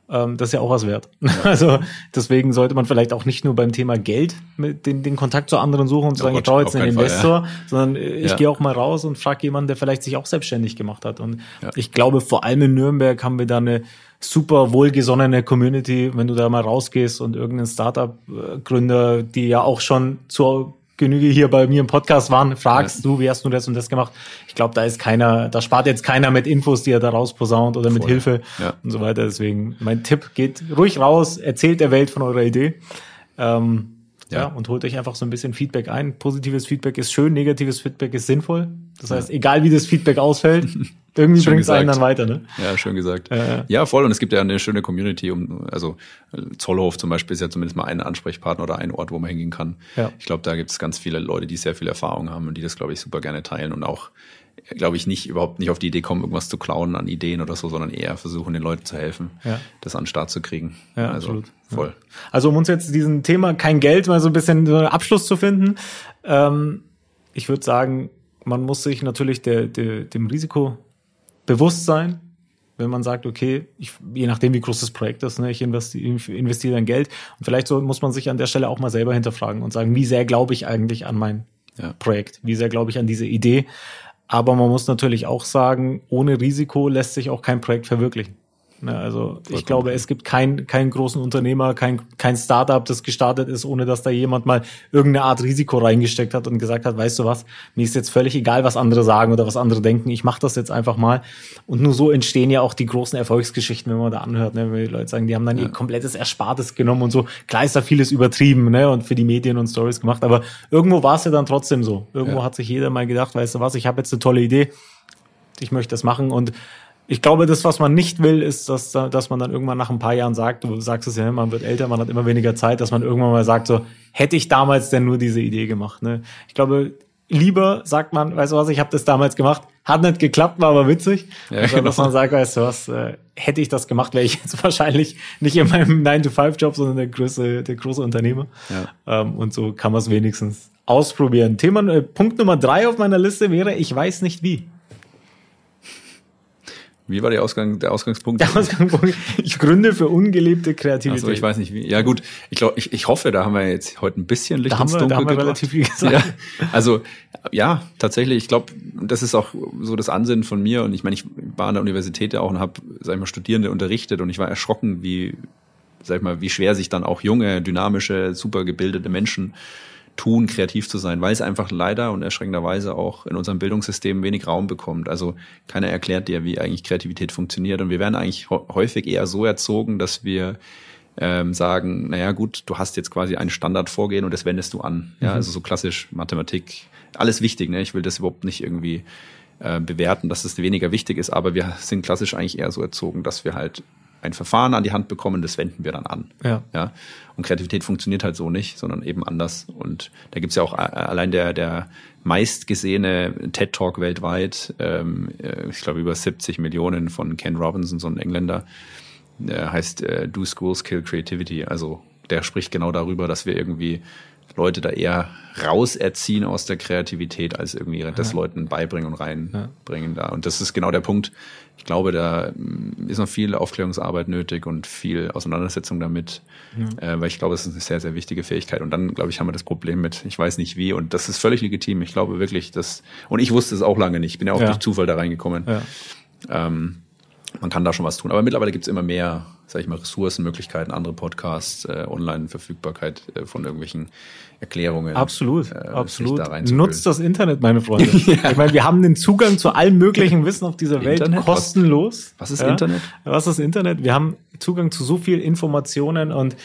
Ähm, das ist ja auch was wert. Ja. <laughs> Also deswegen sollte man vielleicht auch nicht nur beim Thema Geld mit den, den Kontakt zu anderen suchen und zu oh sagen, Gott, ich brauche jetzt einen Investor, Fall, ja. sondern ich ja. gehe auch mal raus und frage jemanden, der vielleicht sich auch selbstständig gemacht hat. Und ich glaube, vor allem in Nürnberg haben wir da eine super wohlgesonnene Community, wenn du da mal rausgehst und irgendeinen Startup-Gründer, die ja auch schon zur Genüge hier bei mir im Podcast waren, fragst ja. du, wie hast du das und das gemacht? Ich glaube, da ist keiner, da spart jetzt keiner mit Infos, die er da rausposaunt oder mit Voll. Hilfe ja. und so weiter. Deswegen, mein Tipp, geht ruhig raus, erzählt der Welt von eurer Idee. Ähm, Ja. ja. und holt euch einfach so ein bisschen Feedback ein. Positives Feedback ist schön, negatives Feedback ist sinnvoll. Das heißt, egal wie das Feedback ausfällt, <laughs> irgendwie bringt es einen dann weiter. Ne? Ja, schön gesagt. Äh, ja, voll. Und es gibt ja eine schöne Community. Um, also Zollhof zum Beispiel ist ja zumindest mal ein Ansprechpartner oder ein Ort, wo man hingehen kann. Ja. Ich glaube, da gibt es ganz viele Leute, die sehr viel Erfahrung haben und die das, glaube ich, super gerne teilen und auch glaube ich, nicht überhaupt nicht auf die Idee kommen, irgendwas zu klauen an Ideen oder so, sondern eher versuchen, den Leuten zu helfen, ja. das an den Start zu kriegen. Ja, also absolut. voll. Also um uns jetzt diesen Thema kein Geld mal so ein bisschen so einen Abschluss zu finden, ähm, ich würde sagen, man muss sich natürlich der, der, dem Risiko bewusst sein, wenn man sagt, okay, ich, je nachdem, wie groß das Projekt ist, ne, ich investiere, investiere dann Geld. Und vielleicht so muss man sich an der Stelle auch mal selber hinterfragen und sagen, wie sehr glaube ich eigentlich an mein ja. Projekt? Wie sehr glaube ich an diese Idee? Aber man muss natürlich auch sagen, ohne Risiko lässt sich auch kein Projekt verwirklichen. Ne, also ich glaube, es gibt keinen keinen großen Unternehmer, kein, kein Startup, das gestartet ist, ohne dass da jemand mal irgendeine Art Risiko reingesteckt hat und gesagt hat, weißt du was, mir ist jetzt völlig egal, was andere sagen oder was andere denken, ich mache das jetzt einfach mal. Und nur so entstehen ja auch die großen Erfolgsgeschichten, wenn man da anhört, ne? wenn die Leute sagen, die haben dann ja. ihr komplettes Erspartes genommen und so. Klar ist da vieles übertrieben ne? und für die Medien und Stories gemacht, aber irgendwo war es ja dann trotzdem so. Irgendwo ja. hat sich jeder mal gedacht, weißt du was, ich habe jetzt eine tolle Idee, ich möchte das machen und ich glaube, das, was man nicht will, ist, dass, dass man dann irgendwann nach ein paar Jahren sagt, du sagst es ja, man wird älter, man hat immer weniger Zeit, dass man irgendwann mal sagt, so, hätte ich damals denn nur diese Idee gemacht. Ne? Ich glaube, lieber sagt man, weißt du was, ich habe das damals gemacht, hat nicht geklappt, war aber witzig. Ja, also, genau. Dass man sagt, weißt du was, äh, hätte ich das gemacht, wäre ich jetzt <laughs> wahrscheinlich nicht in meinem 9-to-5-Job, sondern der große, der große Unternehmer. Ja. Ähm, und so kann man es wenigstens ausprobieren. Thema, äh, Punkt Nummer drei auf meiner Liste wäre, ich weiß nicht wie. Wie war der, Ausgang, der Ausgangspunkt? Der Ausgangspunkt. Ich gründe für ungelebte Kreativität. Also ich weiß nicht wie. Ja gut, ich glaube, ich, ich hoffe, da haben wir jetzt heute ein bisschen Licht da ins Dunkel da haben wir relativ viel gesagt. Ja, also ja, tatsächlich. Ich glaube, das ist auch so das Ansinnen von mir. Und ich meine, ich war an der Universität ja auch und habe, sag ich mal, Studierende unterrichtet und ich war erschrocken, wie, sag ich mal, wie schwer sich dann auch junge, dynamische, super gebildete Menschen tun, kreativ zu sein, weil es einfach leider und erschreckenderweise auch in unserem Bildungssystem wenig Raum bekommt. Also keiner erklärt dir, wie eigentlich Kreativität funktioniert. Und wir werden eigentlich häufig eher so erzogen, dass wir ähm, sagen, naja gut, du hast jetzt quasi ein Standardvorgehen und das wendest du an. Ja, mhm. also so klassisch Mathematik, alles wichtig. Ne? Ich will das überhaupt nicht irgendwie äh, bewerten, dass es weniger wichtig ist, aber wir sind klassisch eigentlich eher so erzogen, dass wir halt ein Verfahren an die Hand bekommen, das wenden wir dann an. Ja. ja. Und Kreativität funktioniert halt so nicht, sondern eben anders. Und da gibt's ja auch äh, allein der, der meistgesehene TED Talk weltweit, ähm, äh, ich glaube über 70 Millionen von Ken Robinson, so ein Engländer, der heißt äh, Do Schools Kill Creativity. Also der spricht genau darüber, dass wir irgendwie Leute da eher rauserziehen aus der Kreativität, als irgendwie ja. das Leuten beibringen und reinbringen ja. da. Und das ist genau der Punkt. Ich glaube, da mm, ist noch viel Aufklärungsarbeit nötig und viel Auseinandersetzung damit, ja. äh, weil ich glaube, es ist eine sehr, sehr wichtige Fähigkeit. Und dann, glaube ich, haben wir das Problem mit, ich weiß nicht wie. Und das ist völlig legitim. Ich glaube wirklich, dass, und ich wusste es auch lange nicht. Ich bin ja auch durch Zufall da reingekommen. Ähm, man kann da schon was tun. Aber mittlerweile gibt es immer mehr, sag ich mal, Ressourcen, Möglichkeiten, andere Podcasts, äh, Online-Verfügbarkeit äh, von irgendwelchen Erklärungen. Absolut, äh, absolut. Da Nutzt das Internet, meine Freunde. <laughs> ja. Ich meine, wir haben den Zugang zu allem möglichen Wissen auf dieser Welt Internet? kostenlos. Was, was ist ja? Internet? Was ist Internet? Wir haben Zugang zu so viel Informationen und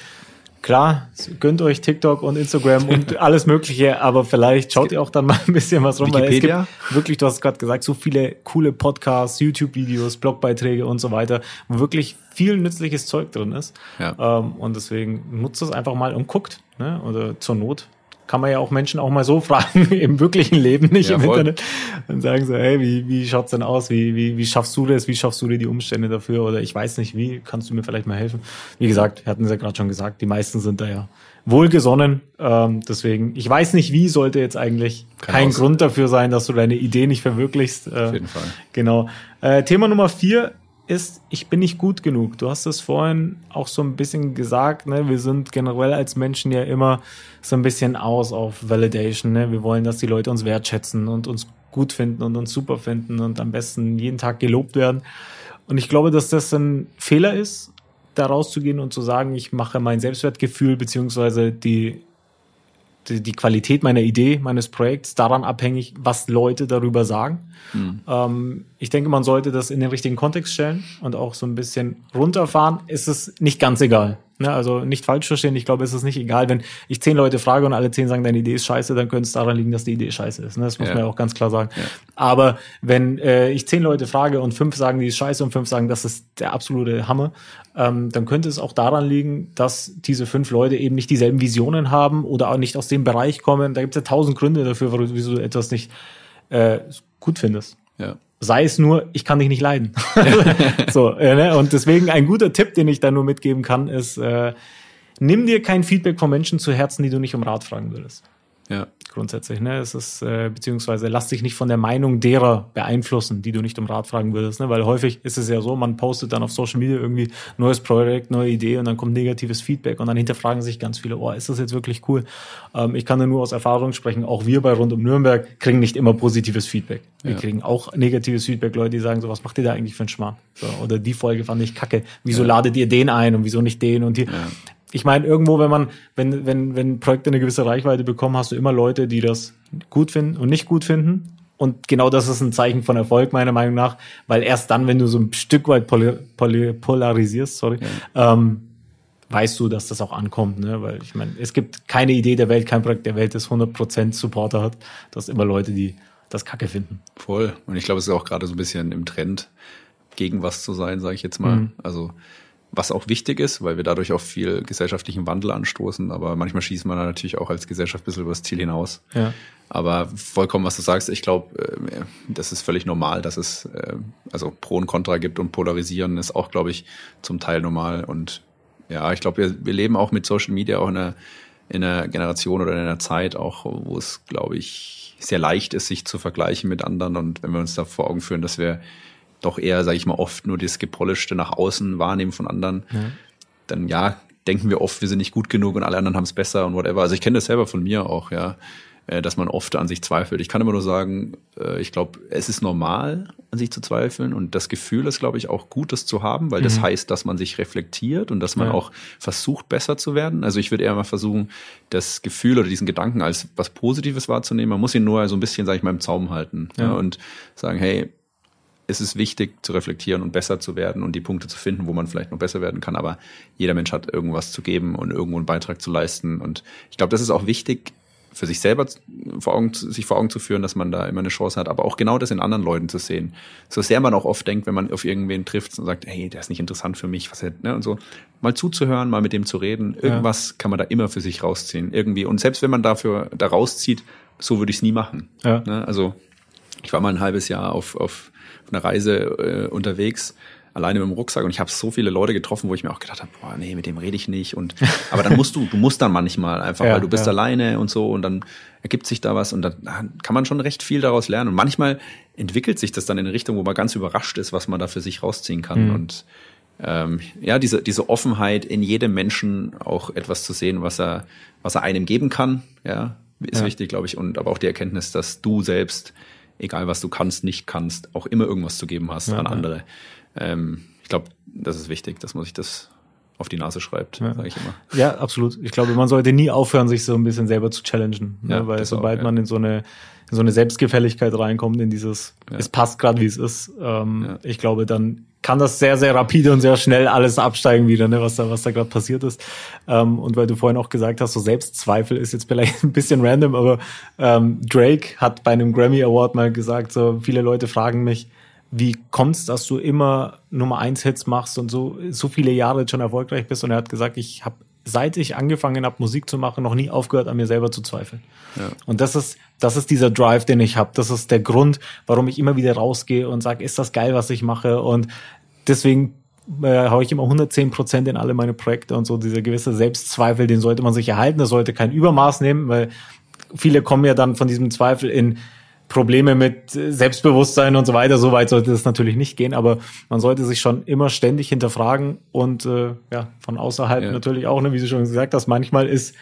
klar, gönnt euch TikTok und Instagram und <laughs> alles Mögliche, aber vielleicht schaut ihr auch dann mal ein bisschen was rum, Wikipedia? weil es gibt wirklich, du hast es gerade gesagt, so viele coole Podcasts, YouTube-Videos, Blogbeiträge und so weiter, wo wirklich viel nützliches Zeug drin ist. Ja. Ähm, und deswegen nutzt das einfach mal und guckt, ne? oder zur Not kann man ja auch Menschen auch mal so fragen, <laughs> im wirklichen Leben, nicht ja, im. Internet. Und sagen so, hey, wie, wie schaut's denn aus? Wie, wie, wie schaffst du das? Wie schaffst du dir die Umstände dafür? Oder ich weiß nicht wie, kannst du mir vielleicht mal helfen? Wie gesagt, wir hatten es ja gerade schon gesagt, die meisten sind da ja wohlgesonnen. Ähm, deswegen, ich weiß nicht wie, sollte jetzt eigentlich Kann kein Grund dafür sein, dass du deine Idee nicht verwirklichst. Äh, Auf jeden Fall. Genau. Äh, Thema Nummer vier ist, ich bin nicht gut genug. Du hast es vorhin auch so ein bisschen gesagt, ne? Wir sind generell als Menschen ja immer so ein bisschen aus auf Validation, ne? Wir wollen, dass die Leute uns wertschätzen und uns gut finden und uns super finden und am besten jeden Tag gelobt werden. Und ich glaube, dass das ein Fehler ist, da rauszugehen und zu sagen, ich mache mein Selbstwertgefühl beziehungsweise die die, die Qualität meiner Idee, meines Projekts daran abhängig, was Leute darüber sagen. Mhm. Ähm, ich denke, man sollte das in den richtigen Kontext stellen und auch so ein bisschen runterfahren. Ist es nicht ganz egal. Ne? Also nicht falsch verstehen. Ich glaube, es ist nicht egal, wenn ich zehn Leute frage und alle zehn sagen, deine Idee ist scheiße, dann könnte es daran liegen, dass die Idee scheiße ist. Ne? Das muss Ja. man ja auch ganz klar sagen. Ja. Aber wenn äh, ich zehn Leute frage und fünf sagen, die ist scheiße und fünf sagen, das ist der absolute Hammer, ähm, dann könnte es auch daran liegen, dass diese fünf Leute eben nicht dieselben Visionen haben oder auch nicht aus dem Bereich kommen. Da gibt es ja tausend Gründe dafür, warum- wieso du etwas nicht äh, gut findest. Ja. Sei es nur, ich kann dich nicht leiden. <laughs> so, äh, ne? Und deswegen ein guter Tipp, den ich da nur mitgeben kann, ist, äh, nimm dir kein Feedback von Menschen zu Herzen, die du nicht um Rat fragen würdest. Ja. Grundsätzlich, ne? Es ist, äh, beziehungsweise lass dich nicht von der Meinung derer beeinflussen, die du nicht um Rat fragen würdest, ne? Weil häufig ist es ja so, man postet dann auf Social Media irgendwie neues Projekt, neue Idee und dann kommt negatives Feedback und dann hinterfragen sich ganz viele, oh, ist das jetzt wirklich cool? Ähm, ich kann da nur aus Erfahrung sprechen, auch wir bei Rund um Nürnberg kriegen nicht immer positives Feedback. Wir Ja. kriegen auch negatives Feedback, Leute, die sagen so, was macht ihr da eigentlich für einen Schmarrn? So, oder die Folge fand ich kacke. Wieso ladet ihr den ein und wieso nicht den und die? Ich meine, irgendwo, wenn man, wenn, wenn, wenn Projekte eine gewisse Reichweite bekommen, hast du immer Leute, die das gut finden und nicht gut finden. Und genau das ist ein Zeichen von Erfolg, meiner Meinung nach, weil erst dann, wenn du so ein Stück weit poly, poly, polarisierst, sorry, ähm, weißt du, dass das auch ankommt, ne? Weil ich meine, es gibt keine Idee der Welt, kein Projekt der Welt, das 100% Supporter hat. Du hast immer Leute, die das Kacke finden. Voll. Und ich glaube, es ist auch gerade so ein bisschen im Trend, gegen was zu sein, sage ich jetzt mal. Mhm. Also was auch wichtig ist, weil wir dadurch auch viel gesellschaftlichen Wandel anstoßen, aber manchmal schießt man natürlich auch als Gesellschaft ein bisschen übers Ziel hinaus. Ja. Aber vollkommen, was du sagst, ich glaube, äh, das ist völlig normal, dass es äh, also Pro und Contra gibt und Polarisieren ist auch, glaube ich, zum Teil normal. Und ja, ich glaube, wir, wir leben auch mit Social Media auch in einer, in einer Generation oder in einer Zeit auch, wo es, glaube ich, sehr leicht ist, sich zu vergleichen mit anderen. Und wenn wir uns da vor Augen führen, dass wir doch eher, sage ich mal, oft nur das Gepolischte nach außen wahrnehmen von anderen, dann ja, denken wir oft, wir sind nicht gut genug und alle anderen haben es besser und whatever. Also ich kenne das selber von mir auch, ja, äh, dass man oft an sich zweifelt. Ich kann immer nur sagen, äh, ich glaube, es ist normal, an sich zu zweifeln und das Gefühl ist, glaube ich, auch gut, das zu haben, weil das heißt, dass man sich reflektiert und dass man Ja. auch versucht, besser zu werden. Also ich würde eher mal versuchen, das Gefühl oder diesen Gedanken als was Positives wahrzunehmen. Man muss ihn nur so ein bisschen, sage ich mal, im Zaum halten ja. Ja. und sagen, hey, es ist wichtig zu reflektieren und besser zu werden und die Punkte zu finden, wo man vielleicht noch besser werden kann. Aber jeder Mensch hat irgendwas zu geben und irgendwo einen Beitrag zu leisten. Und ich glaube, das ist auch wichtig für sich selber vor Augen, sich vor Augen zu führen, dass man da immer eine Chance hat, aber auch genau das in anderen Leuten zu sehen. So sehr man auch oft denkt, wenn man auf irgendwen trifft und sagt, hey, der ist nicht interessant für mich, was er, ne, und so, mal zuzuhören, mal mit dem zu reden, irgendwas kann man da immer für sich rausziehen, irgendwie. Und selbst wenn man dafür da rauszieht, so würde ich es nie machen. Ja. Ne? Also ich war mal ein halbes Jahr auf, auf einer Reise äh, unterwegs, alleine mit dem Rucksack und ich habe so viele Leute getroffen, wo ich mir auch gedacht habe, boah, nee, mit dem rede ich nicht. Und <laughs> aber dann musst du, du musst dann manchmal einfach, Ja, weil du bist ja. alleine und so und dann ergibt sich da was und dann kann man schon recht viel daraus lernen. Und manchmal entwickelt sich das dann in eine Richtung, wo man ganz überrascht ist, was man da für sich rausziehen kann. Mhm. Und ähm, ja, diese, diese Offenheit in jedem Menschen auch etwas zu sehen, was er, was er einem geben kann, ja, ist Ja. wichtig, glaube ich. Und aber auch die Erkenntnis, dass du selbst, egal was du kannst, nicht kannst, auch immer irgendwas zu geben hast Ja, an ja. andere. Ähm, ich glaube, das ist wichtig, dass man sich das auf die Nase schreibt, Ja. sage ich immer. Ja, absolut. Ich glaube, man sollte nie aufhören, sich so ein bisschen selber zu challengen. Ja, ne? Weil das auch, sobald ja. man in so eine, in so eine Selbstgefälligkeit reinkommt, in dieses, Ja. es passt gerade, wie es ist, ähm, Ja. ich glaube, dann kann das sehr, sehr rapide und sehr schnell alles absteigen wieder, ne? was da, was da gerade passiert ist. Ähm, und weil du vorhin auch gesagt hast, so Selbstzweifel ist jetzt vielleicht <laughs> ein bisschen random, aber ähm, Drake hat bei einem Grammy Award mal gesagt, so viele Leute fragen mich, wie kommt's, dass du immer Nummer eins Hits machst und so so viele Jahre schon erfolgreich bist? Und er hat gesagt, ich habe seit ich angefangen habe, Musik zu machen, noch nie aufgehört, an mir selber zu zweifeln. Ja. Und das ist das ist dieser Drive, den ich habe. Das ist der Grund, warum ich immer wieder rausgehe und sage, ist das geil, was ich mache? Und deswegen äh, haue ich immer 110 Prozent in alle meine Projekte und so. Dieser gewisse Selbstzweifel, den sollte man sich erhalten. Das sollte kein Übermaß nehmen, weil viele kommen ja dann von diesem Zweifel in Probleme mit Selbstbewusstsein und so weiter. So weit sollte es natürlich nicht gehen, aber man sollte sich schon immer ständig hinterfragen und äh, ja, von außerhalb Ja. natürlich auch, ne, wie du schon gesagt hast, manchmal ist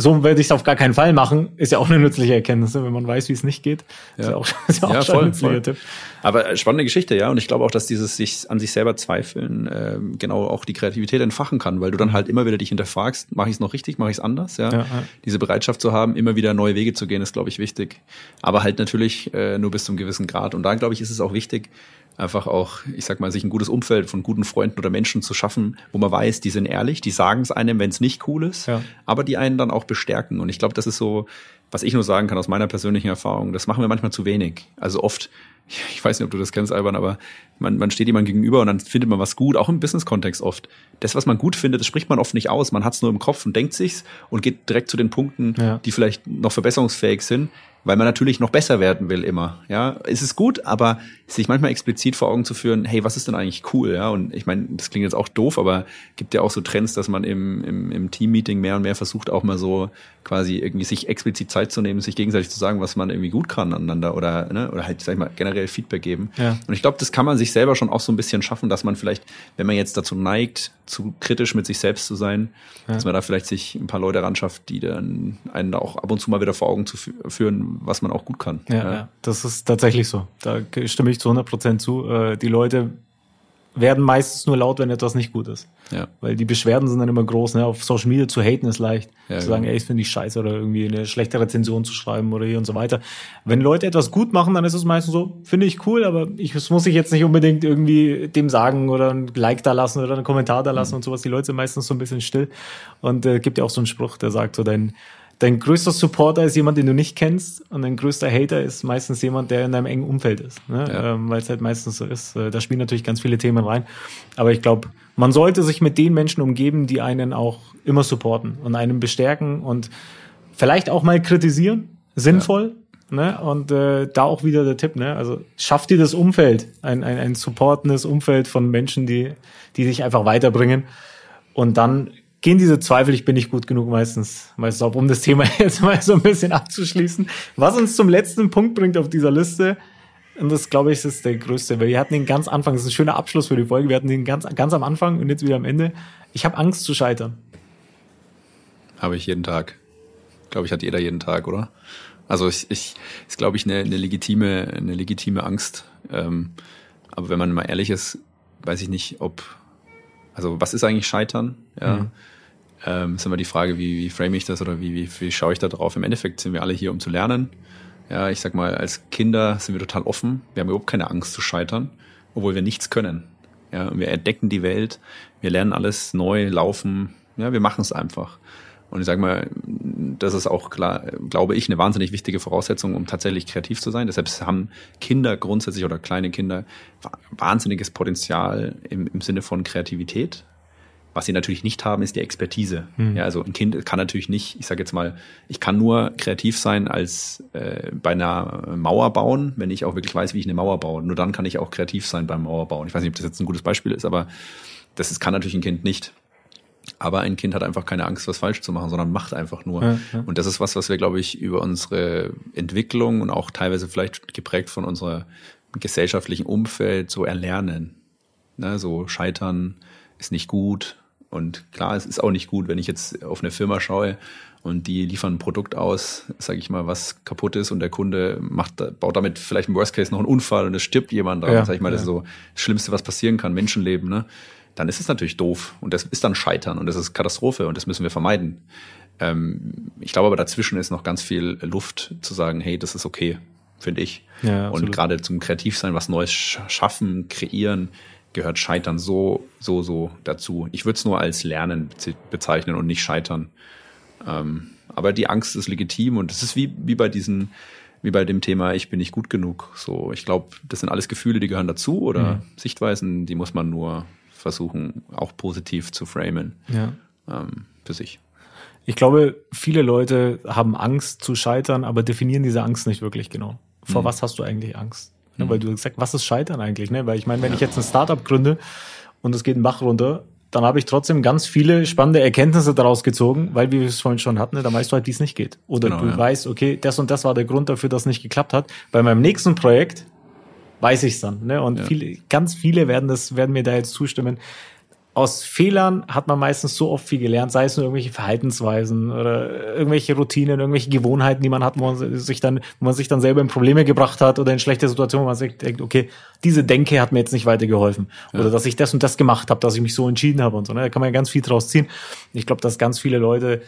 so werde ich es auf gar keinen Fall machen, ist ja auch eine nützliche Erkenntnis, ne? wenn man weiß, wie es nicht geht. Ja. Ist ja auch, <laughs> ist ja auch Ja, voll, ein nützlicher voll. Tipp. Aber äh, spannende Geschichte, ja. Und ich glaube auch, dass dieses sich an sich selber zweifeln ähm, genau auch die Kreativität entfachen kann, weil du dann halt immer wieder dich hinterfragst, mache ich es noch richtig, mache ich es anders, ja? Ja, ja. Diese Bereitschaft zu haben, immer wieder neue Wege zu gehen, ist, glaube ich, wichtig. Aber halt natürlich äh, nur bis zum gewissen Grad. Und da, glaube ich, ist es auch wichtig, einfach auch, ich sag mal, sich ein gutes Umfeld von guten Freunden oder Menschen zu schaffen, wo man weiß, die sind ehrlich, die sagen es einem, wenn es nicht cool ist, Ja. aber die einen dann auch bestärken. Und ich glaube, das ist so, was ich nur sagen kann aus meiner persönlichen Erfahrung, das machen wir manchmal zu wenig. Also oft, <laughs> ich weiß nicht, ob du das kennst, Alban, aber man, man steht jemandem gegenüber und dann findet man was gut, auch im Business-Kontext oft. Das, was man gut findet, das spricht man oft nicht aus. Man hat es nur im Kopf und denkt sich's und geht direkt zu den Punkten, Ja. die vielleicht noch verbesserungsfähig sind, weil man natürlich noch besser werden will immer. Ja, es ist gut, aber sich manchmal explizit vor Augen zu führen, hey, was ist denn eigentlich cool? Ja, und ich meine, das klingt jetzt auch doof, aber gibt ja auch so Trends, dass man im, im, im Team-Meeting mehr und mehr versucht, auch mal so quasi irgendwie sich explizit Zeit zu nehmen, sich gegenseitig zu sagen, was man irgendwie gut kann aneinander oder, ne, oder halt, sag ich mal, generell Feedback geben. Ja. Und ich glaube, das kann man sich selber schon auch so ein bisschen schaffen, dass man vielleicht, wenn man jetzt dazu neigt, zu kritisch mit sich selbst zu sein, dass man da vielleicht sich ein paar Leute ranschafft, die dann einen da auch ab und zu mal wieder vor Augen zu fü führen, was man auch gut kann. Ja, ja. das ist tatsächlich so. Da stimme ich zu 100 Prozent zu. Äh, Die Leute werden meistens nur laut, wenn etwas nicht gut ist. ja. Weil die Beschwerden sind dann immer groß. Ne? Auf Social Media zu haten ist leicht. Ja, zu sagen, genau. ey, ich finde die scheiße oder irgendwie eine schlechte Rezension zu schreiben oder hier und so weiter. Wenn Leute etwas gut machen, dann ist es meistens so, finde ich cool, aber ich, das muss ich jetzt nicht unbedingt irgendwie dem sagen oder ein Like da lassen oder einen Kommentar da Mhm. lassen und sowas. Die Leute sind meistens so ein bisschen still. Und äh, gibt ja auch so einen Spruch, der sagt so, dein, dein größter Supporter ist jemand, den du nicht kennst und dein größter Hater ist meistens jemand, der in deinem engen Umfeld ist. Ne? Ja. Ähm, Weil es halt meistens so ist. Äh, Da spielen natürlich ganz viele Themen rein. Aber ich glaube, man sollte sich mit den Menschen umgeben, die einen auch immer supporten und einen bestärken und vielleicht auch mal kritisieren. Sinnvoll. Ne? Und äh, da auch wieder der Tipp, ne? Also schaff dir das Umfeld, ein, ein, ein supportendes Umfeld von Menschen, die, die dich einfach weiterbringen. Und dann gehen diese Zweifel, ich bin nicht gut genug meistens, meistens auch, um das Thema <laughs> jetzt mal so ein bisschen abzuschließen. Was uns zum letzten Punkt bringt auf dieser Liste, und das glaube ich, ist der größte, weil wir hatten den ganz Anfang, das ist ein schöner Abschluss für die Folge, wir hatten den ganz, ganz am Anfang und jetzt wieder am Ende. Ich habe Angst zu scheitern. Habe ich jeden Tag. Glaube ich, hat jeder jeden Tag, oder? Also ich, ich ist, glaube ich, eine, eine legitime, eine legitime Angst. Ähm, aber wenn man mal ehrlich ist, weiß ich nicht, ob, also was ist eigentlich Scheitern? Ja. Mhm. Ähm, ist immer die Frage, wie, wie frame ich das oder wie, wie, wie schaue ich da drauf? Im Endeffekt sind wir alle hier, um zu lernen. Ja, ich sag mal, als Kinder sind wir total offen. Wir haben überhaupt keine Angst zu scheitern, obwohl wir nichts können. Ja, und wir entdecken die Welt, wir lernen alles neu, laufen, ja, wir machen es einfach. Und ich sage mal, das ist auch klar, glaube ich, eine wahnsinnig wichtige Voraussetzung, um tatsächlich kreativ zu sein. Deshalb haben Kinder grundsätzlich oder kleine Kinder wa- wahnsinniges Potenzial im, im Sinne von Kreativität. Was sie natürlich nicht haben, ist die Expertise. Ja, also ein Kind kann natürlich nicht, ich sage jetzt mal, ich kann nur kreativ sein als äh, bei einer Mauer bauen, wenn ich auch wirklich weiß, wie ich eine Mauer baue. Nur dann kann ich auch kreativ sein beim Mauerbauen. Ich weiß nicht, ob das jetzt ein gutes Beispiel ist, aber das ist, kann natürlich ein Kind nicht. Aber ein Kind hat einfach keine Angst, was falsch zu machen, sondern macht einfach nur. Ja, ja. Und das ist was, was wir, glaube ich, über unsere Entwicklung und auch teilweise vielleicht geprägt von unserer gesellschaftlichen Umfeld so erlernen. Ne, so scheitern ist nicht gut. Und klar, es ist auch nicht gut, wenn ich jetzt auf eine Firma schaue und die liefern ein Produkt aus, sage ich mal, was kaputt ist und der Kunde macht, baut damit vielleicht im Worst Case noch einen Unfall und es stirbt jemand dran, Ja, sag ich mal, das ja. ist so das Schlimmste, was passieren kann, Menschenleben, ne? Dann ist es natürlich doof und das ist dann Scheitern und das ist Katastrophe und das müssen wir vermeiden. Ähm, ich glaube aber dazwischen ist noch ganz viel Luft zu sagen, hey, das ist okay, finde ich. Ja, und gerade zum Kreativsein, was Neues sch- schaffen, kreieren, gehört Scheitern so, so, so dazu. Ich würde es nur als Lernen beze- bezeichnen und nicht Scheitern. Ähm, aber die Angst ist legitim und es ist wie, wie bei diesen, wie bei dem Thema, ich bin nicht gut genug. So, ich glaube, das sind alles Gefühle, die gehören dazu oder Mhm. Sichtweisen, die muss man nur versuchen, auch positiv zu framen Ja. ähm, für sich. Ich glaube, viele Leute haben Angst zu scheitern, aber definieren diese Angst nicht wirklich genau. Vor was hast du eigentlich Angst? Ne, weil du gesagt, was ist Scheitern eigentlich? Ne? Weil ich meine, wenn ich jetzt ein Startup gründe und es geht einen Bach runter, dann habe ich trotzdem ganz viele spannende Erkenntnisse daraus gezogen, weil wie wir es vorhin schon hatten, ne, da weißt du halt, wie es nicht geht. Oder Genau, du ja. weißt, okay, das und das war der Grund dafür, dass es nicht geklappt hat. Bei meinem nächsten Projekt weiß ich es dann. Ne? Und Ja. viele, ganz viele werden das, werden mir da jetzt zustimmen. Aus Fehlern hat man meistens so oft viel gelernt, sei es nur irgendwelche Verhaltensweisen oder irgendwelche Routinen, irgendwelche Gewohnheiten, die man hat, wo man sich dann, wo man sich dann selber in Probleme gebracht hat oder in schlechte Situationen, wo man sich denkt, okay, diese Denke hat mir jetzt nicht weitergeholfen. Ja. Oder dass ich das und das gemacht habe, dass ich mich so entschieden habe und so. Ne? Da kann man ja ganz viel draus ziehen. Ich glaube, dass ganz viele Leute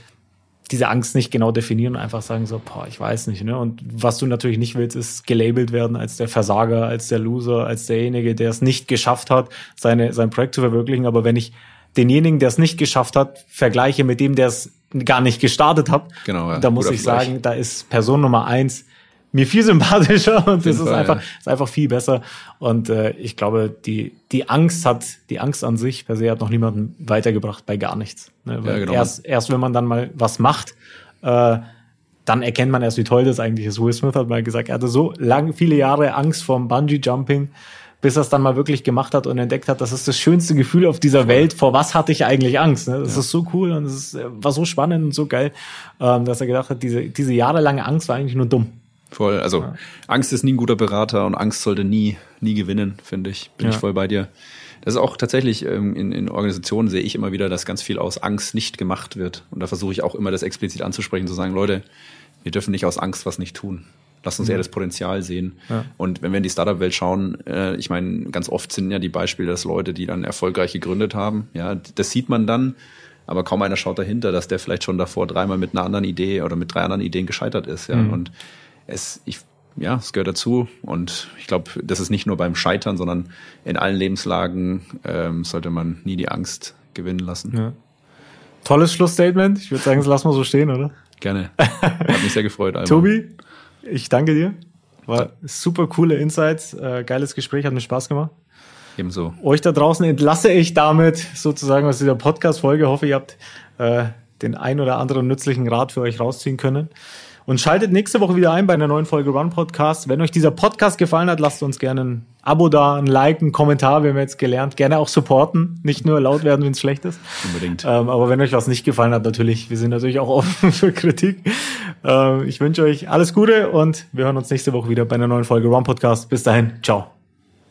diese Angst nicht genau definieren und einfach sagen so, boah, ich weiß nicht. Ne? Und was du natürlich nicht willst, ist gelabelt werden als der Versager, als der Loser, als derjenige, der es nicht geschafft hat, seine, sein Projekt zu verwirklichen. Aber wenn ich denjenigen, der es nicht geschafft hat, vergleiche mit dem, der es gar nicht gestartet hat, genau, ja. da muss ich sagen, da ist Person Nummer eins mir viel sympathischer und das ist Fall, einfach, ja. ist einfach viel besser. Und äh, ich glaube, die, die Angst hat, die Angst an sich per se hat noch niemanden weitergebracht bei gar nichts. Ne? Weil ja, genau. erst, erst wenn man dann mal was macht, äh, dann erkennt man erst, wie toll das eigentlich ist. Will Smith hat mal gesagt, er hatte so lang, viele Jahre Angst vorm Bungee-Jumping, bis er es dann mal wirklich gemacht hat und entdeckt hat, das ist das schönste Gefühl auf dieser Welt. Vor was hatte ich eigentlich Angst? Ne? Das ja. ist so cool und es äh, war so spannend und so geil, ähm, dass er gedacht hat, diese, diese jahrelange Angst war eigentlich nur dumm. Voll. Also ja. Angst ist nie ein guter Berater und Angst sollte nie, nie gewinnen, finde ich. Bin ja. ich voll bei dir. Das ist auch tatsächlich ähm, in, in Organisationen sehe ich immer wieder, dass ganz viel aus Angst nicht gemacht wird. Und da versuche ich auch immer das explizit anzusprechen, zu sagen, Leute, wir dürfen nicht aus Angst was nicht tun. Lass uns mhm. eher das Potenzial sehen. Ja. Und wenn wir in die Startup-Welt schauen, äh, ich meine, ganz oft sind ja die Beispiele, dass Leute, die dann erfolgreich gegründet haben, ja, das sieht man dann, aber kaum einer schaut dahinter, dass der vielleicht schon davor dreimal mit einer anderen Idee oder mit drei anderen Ideen gescheitert ist. Ja. Mhm. Und es, ich, ja, es gehört dazu. Und ich glaube, das ist nicht nur beim Scheitern, sondern in allen Lebenslagen ähm, sollte man nie die Angst gewinnen lassen. Ja. Tolles Schlussstatement. Ich würde sagen, das lassen wir so stehen, oder? Gerne. Hat mich sehr gefreut. Alba. Tobi, ich danke dir. War super coole Insights, äh, geiles Gespräch, hat mir Spaß gemacht. Ebenso. Euch da draußen entlasse ich damit sozusagen aus dieser Podcast-Folge. Hoffe, ihr habt äh, den ein oder anderen nützlichen Rat für euch rausziehen können. Und schaltet nächste Woche wieder ein bei einer neuen Folge Run Podcast. Wenn euch dieser Podcast gefallen hat, lasst uns gerne ein Abo da, ein Like, ein Kommentar, wir haben jetzt gelernt. Gerne auch supporten, nicht nur laut werden, wenn es schlecht ist. Unbedingt. Ähm, aber wenn euch was nicht gefallen hat, natürlich, wir sind natürlich auch offen <laughs> für Kritik. Ähm, ich wünsche euch alles Gute und wir hören uns nächste Woche wieder bei einer neuen Folge Run Podcast. Bis dahin, ciao.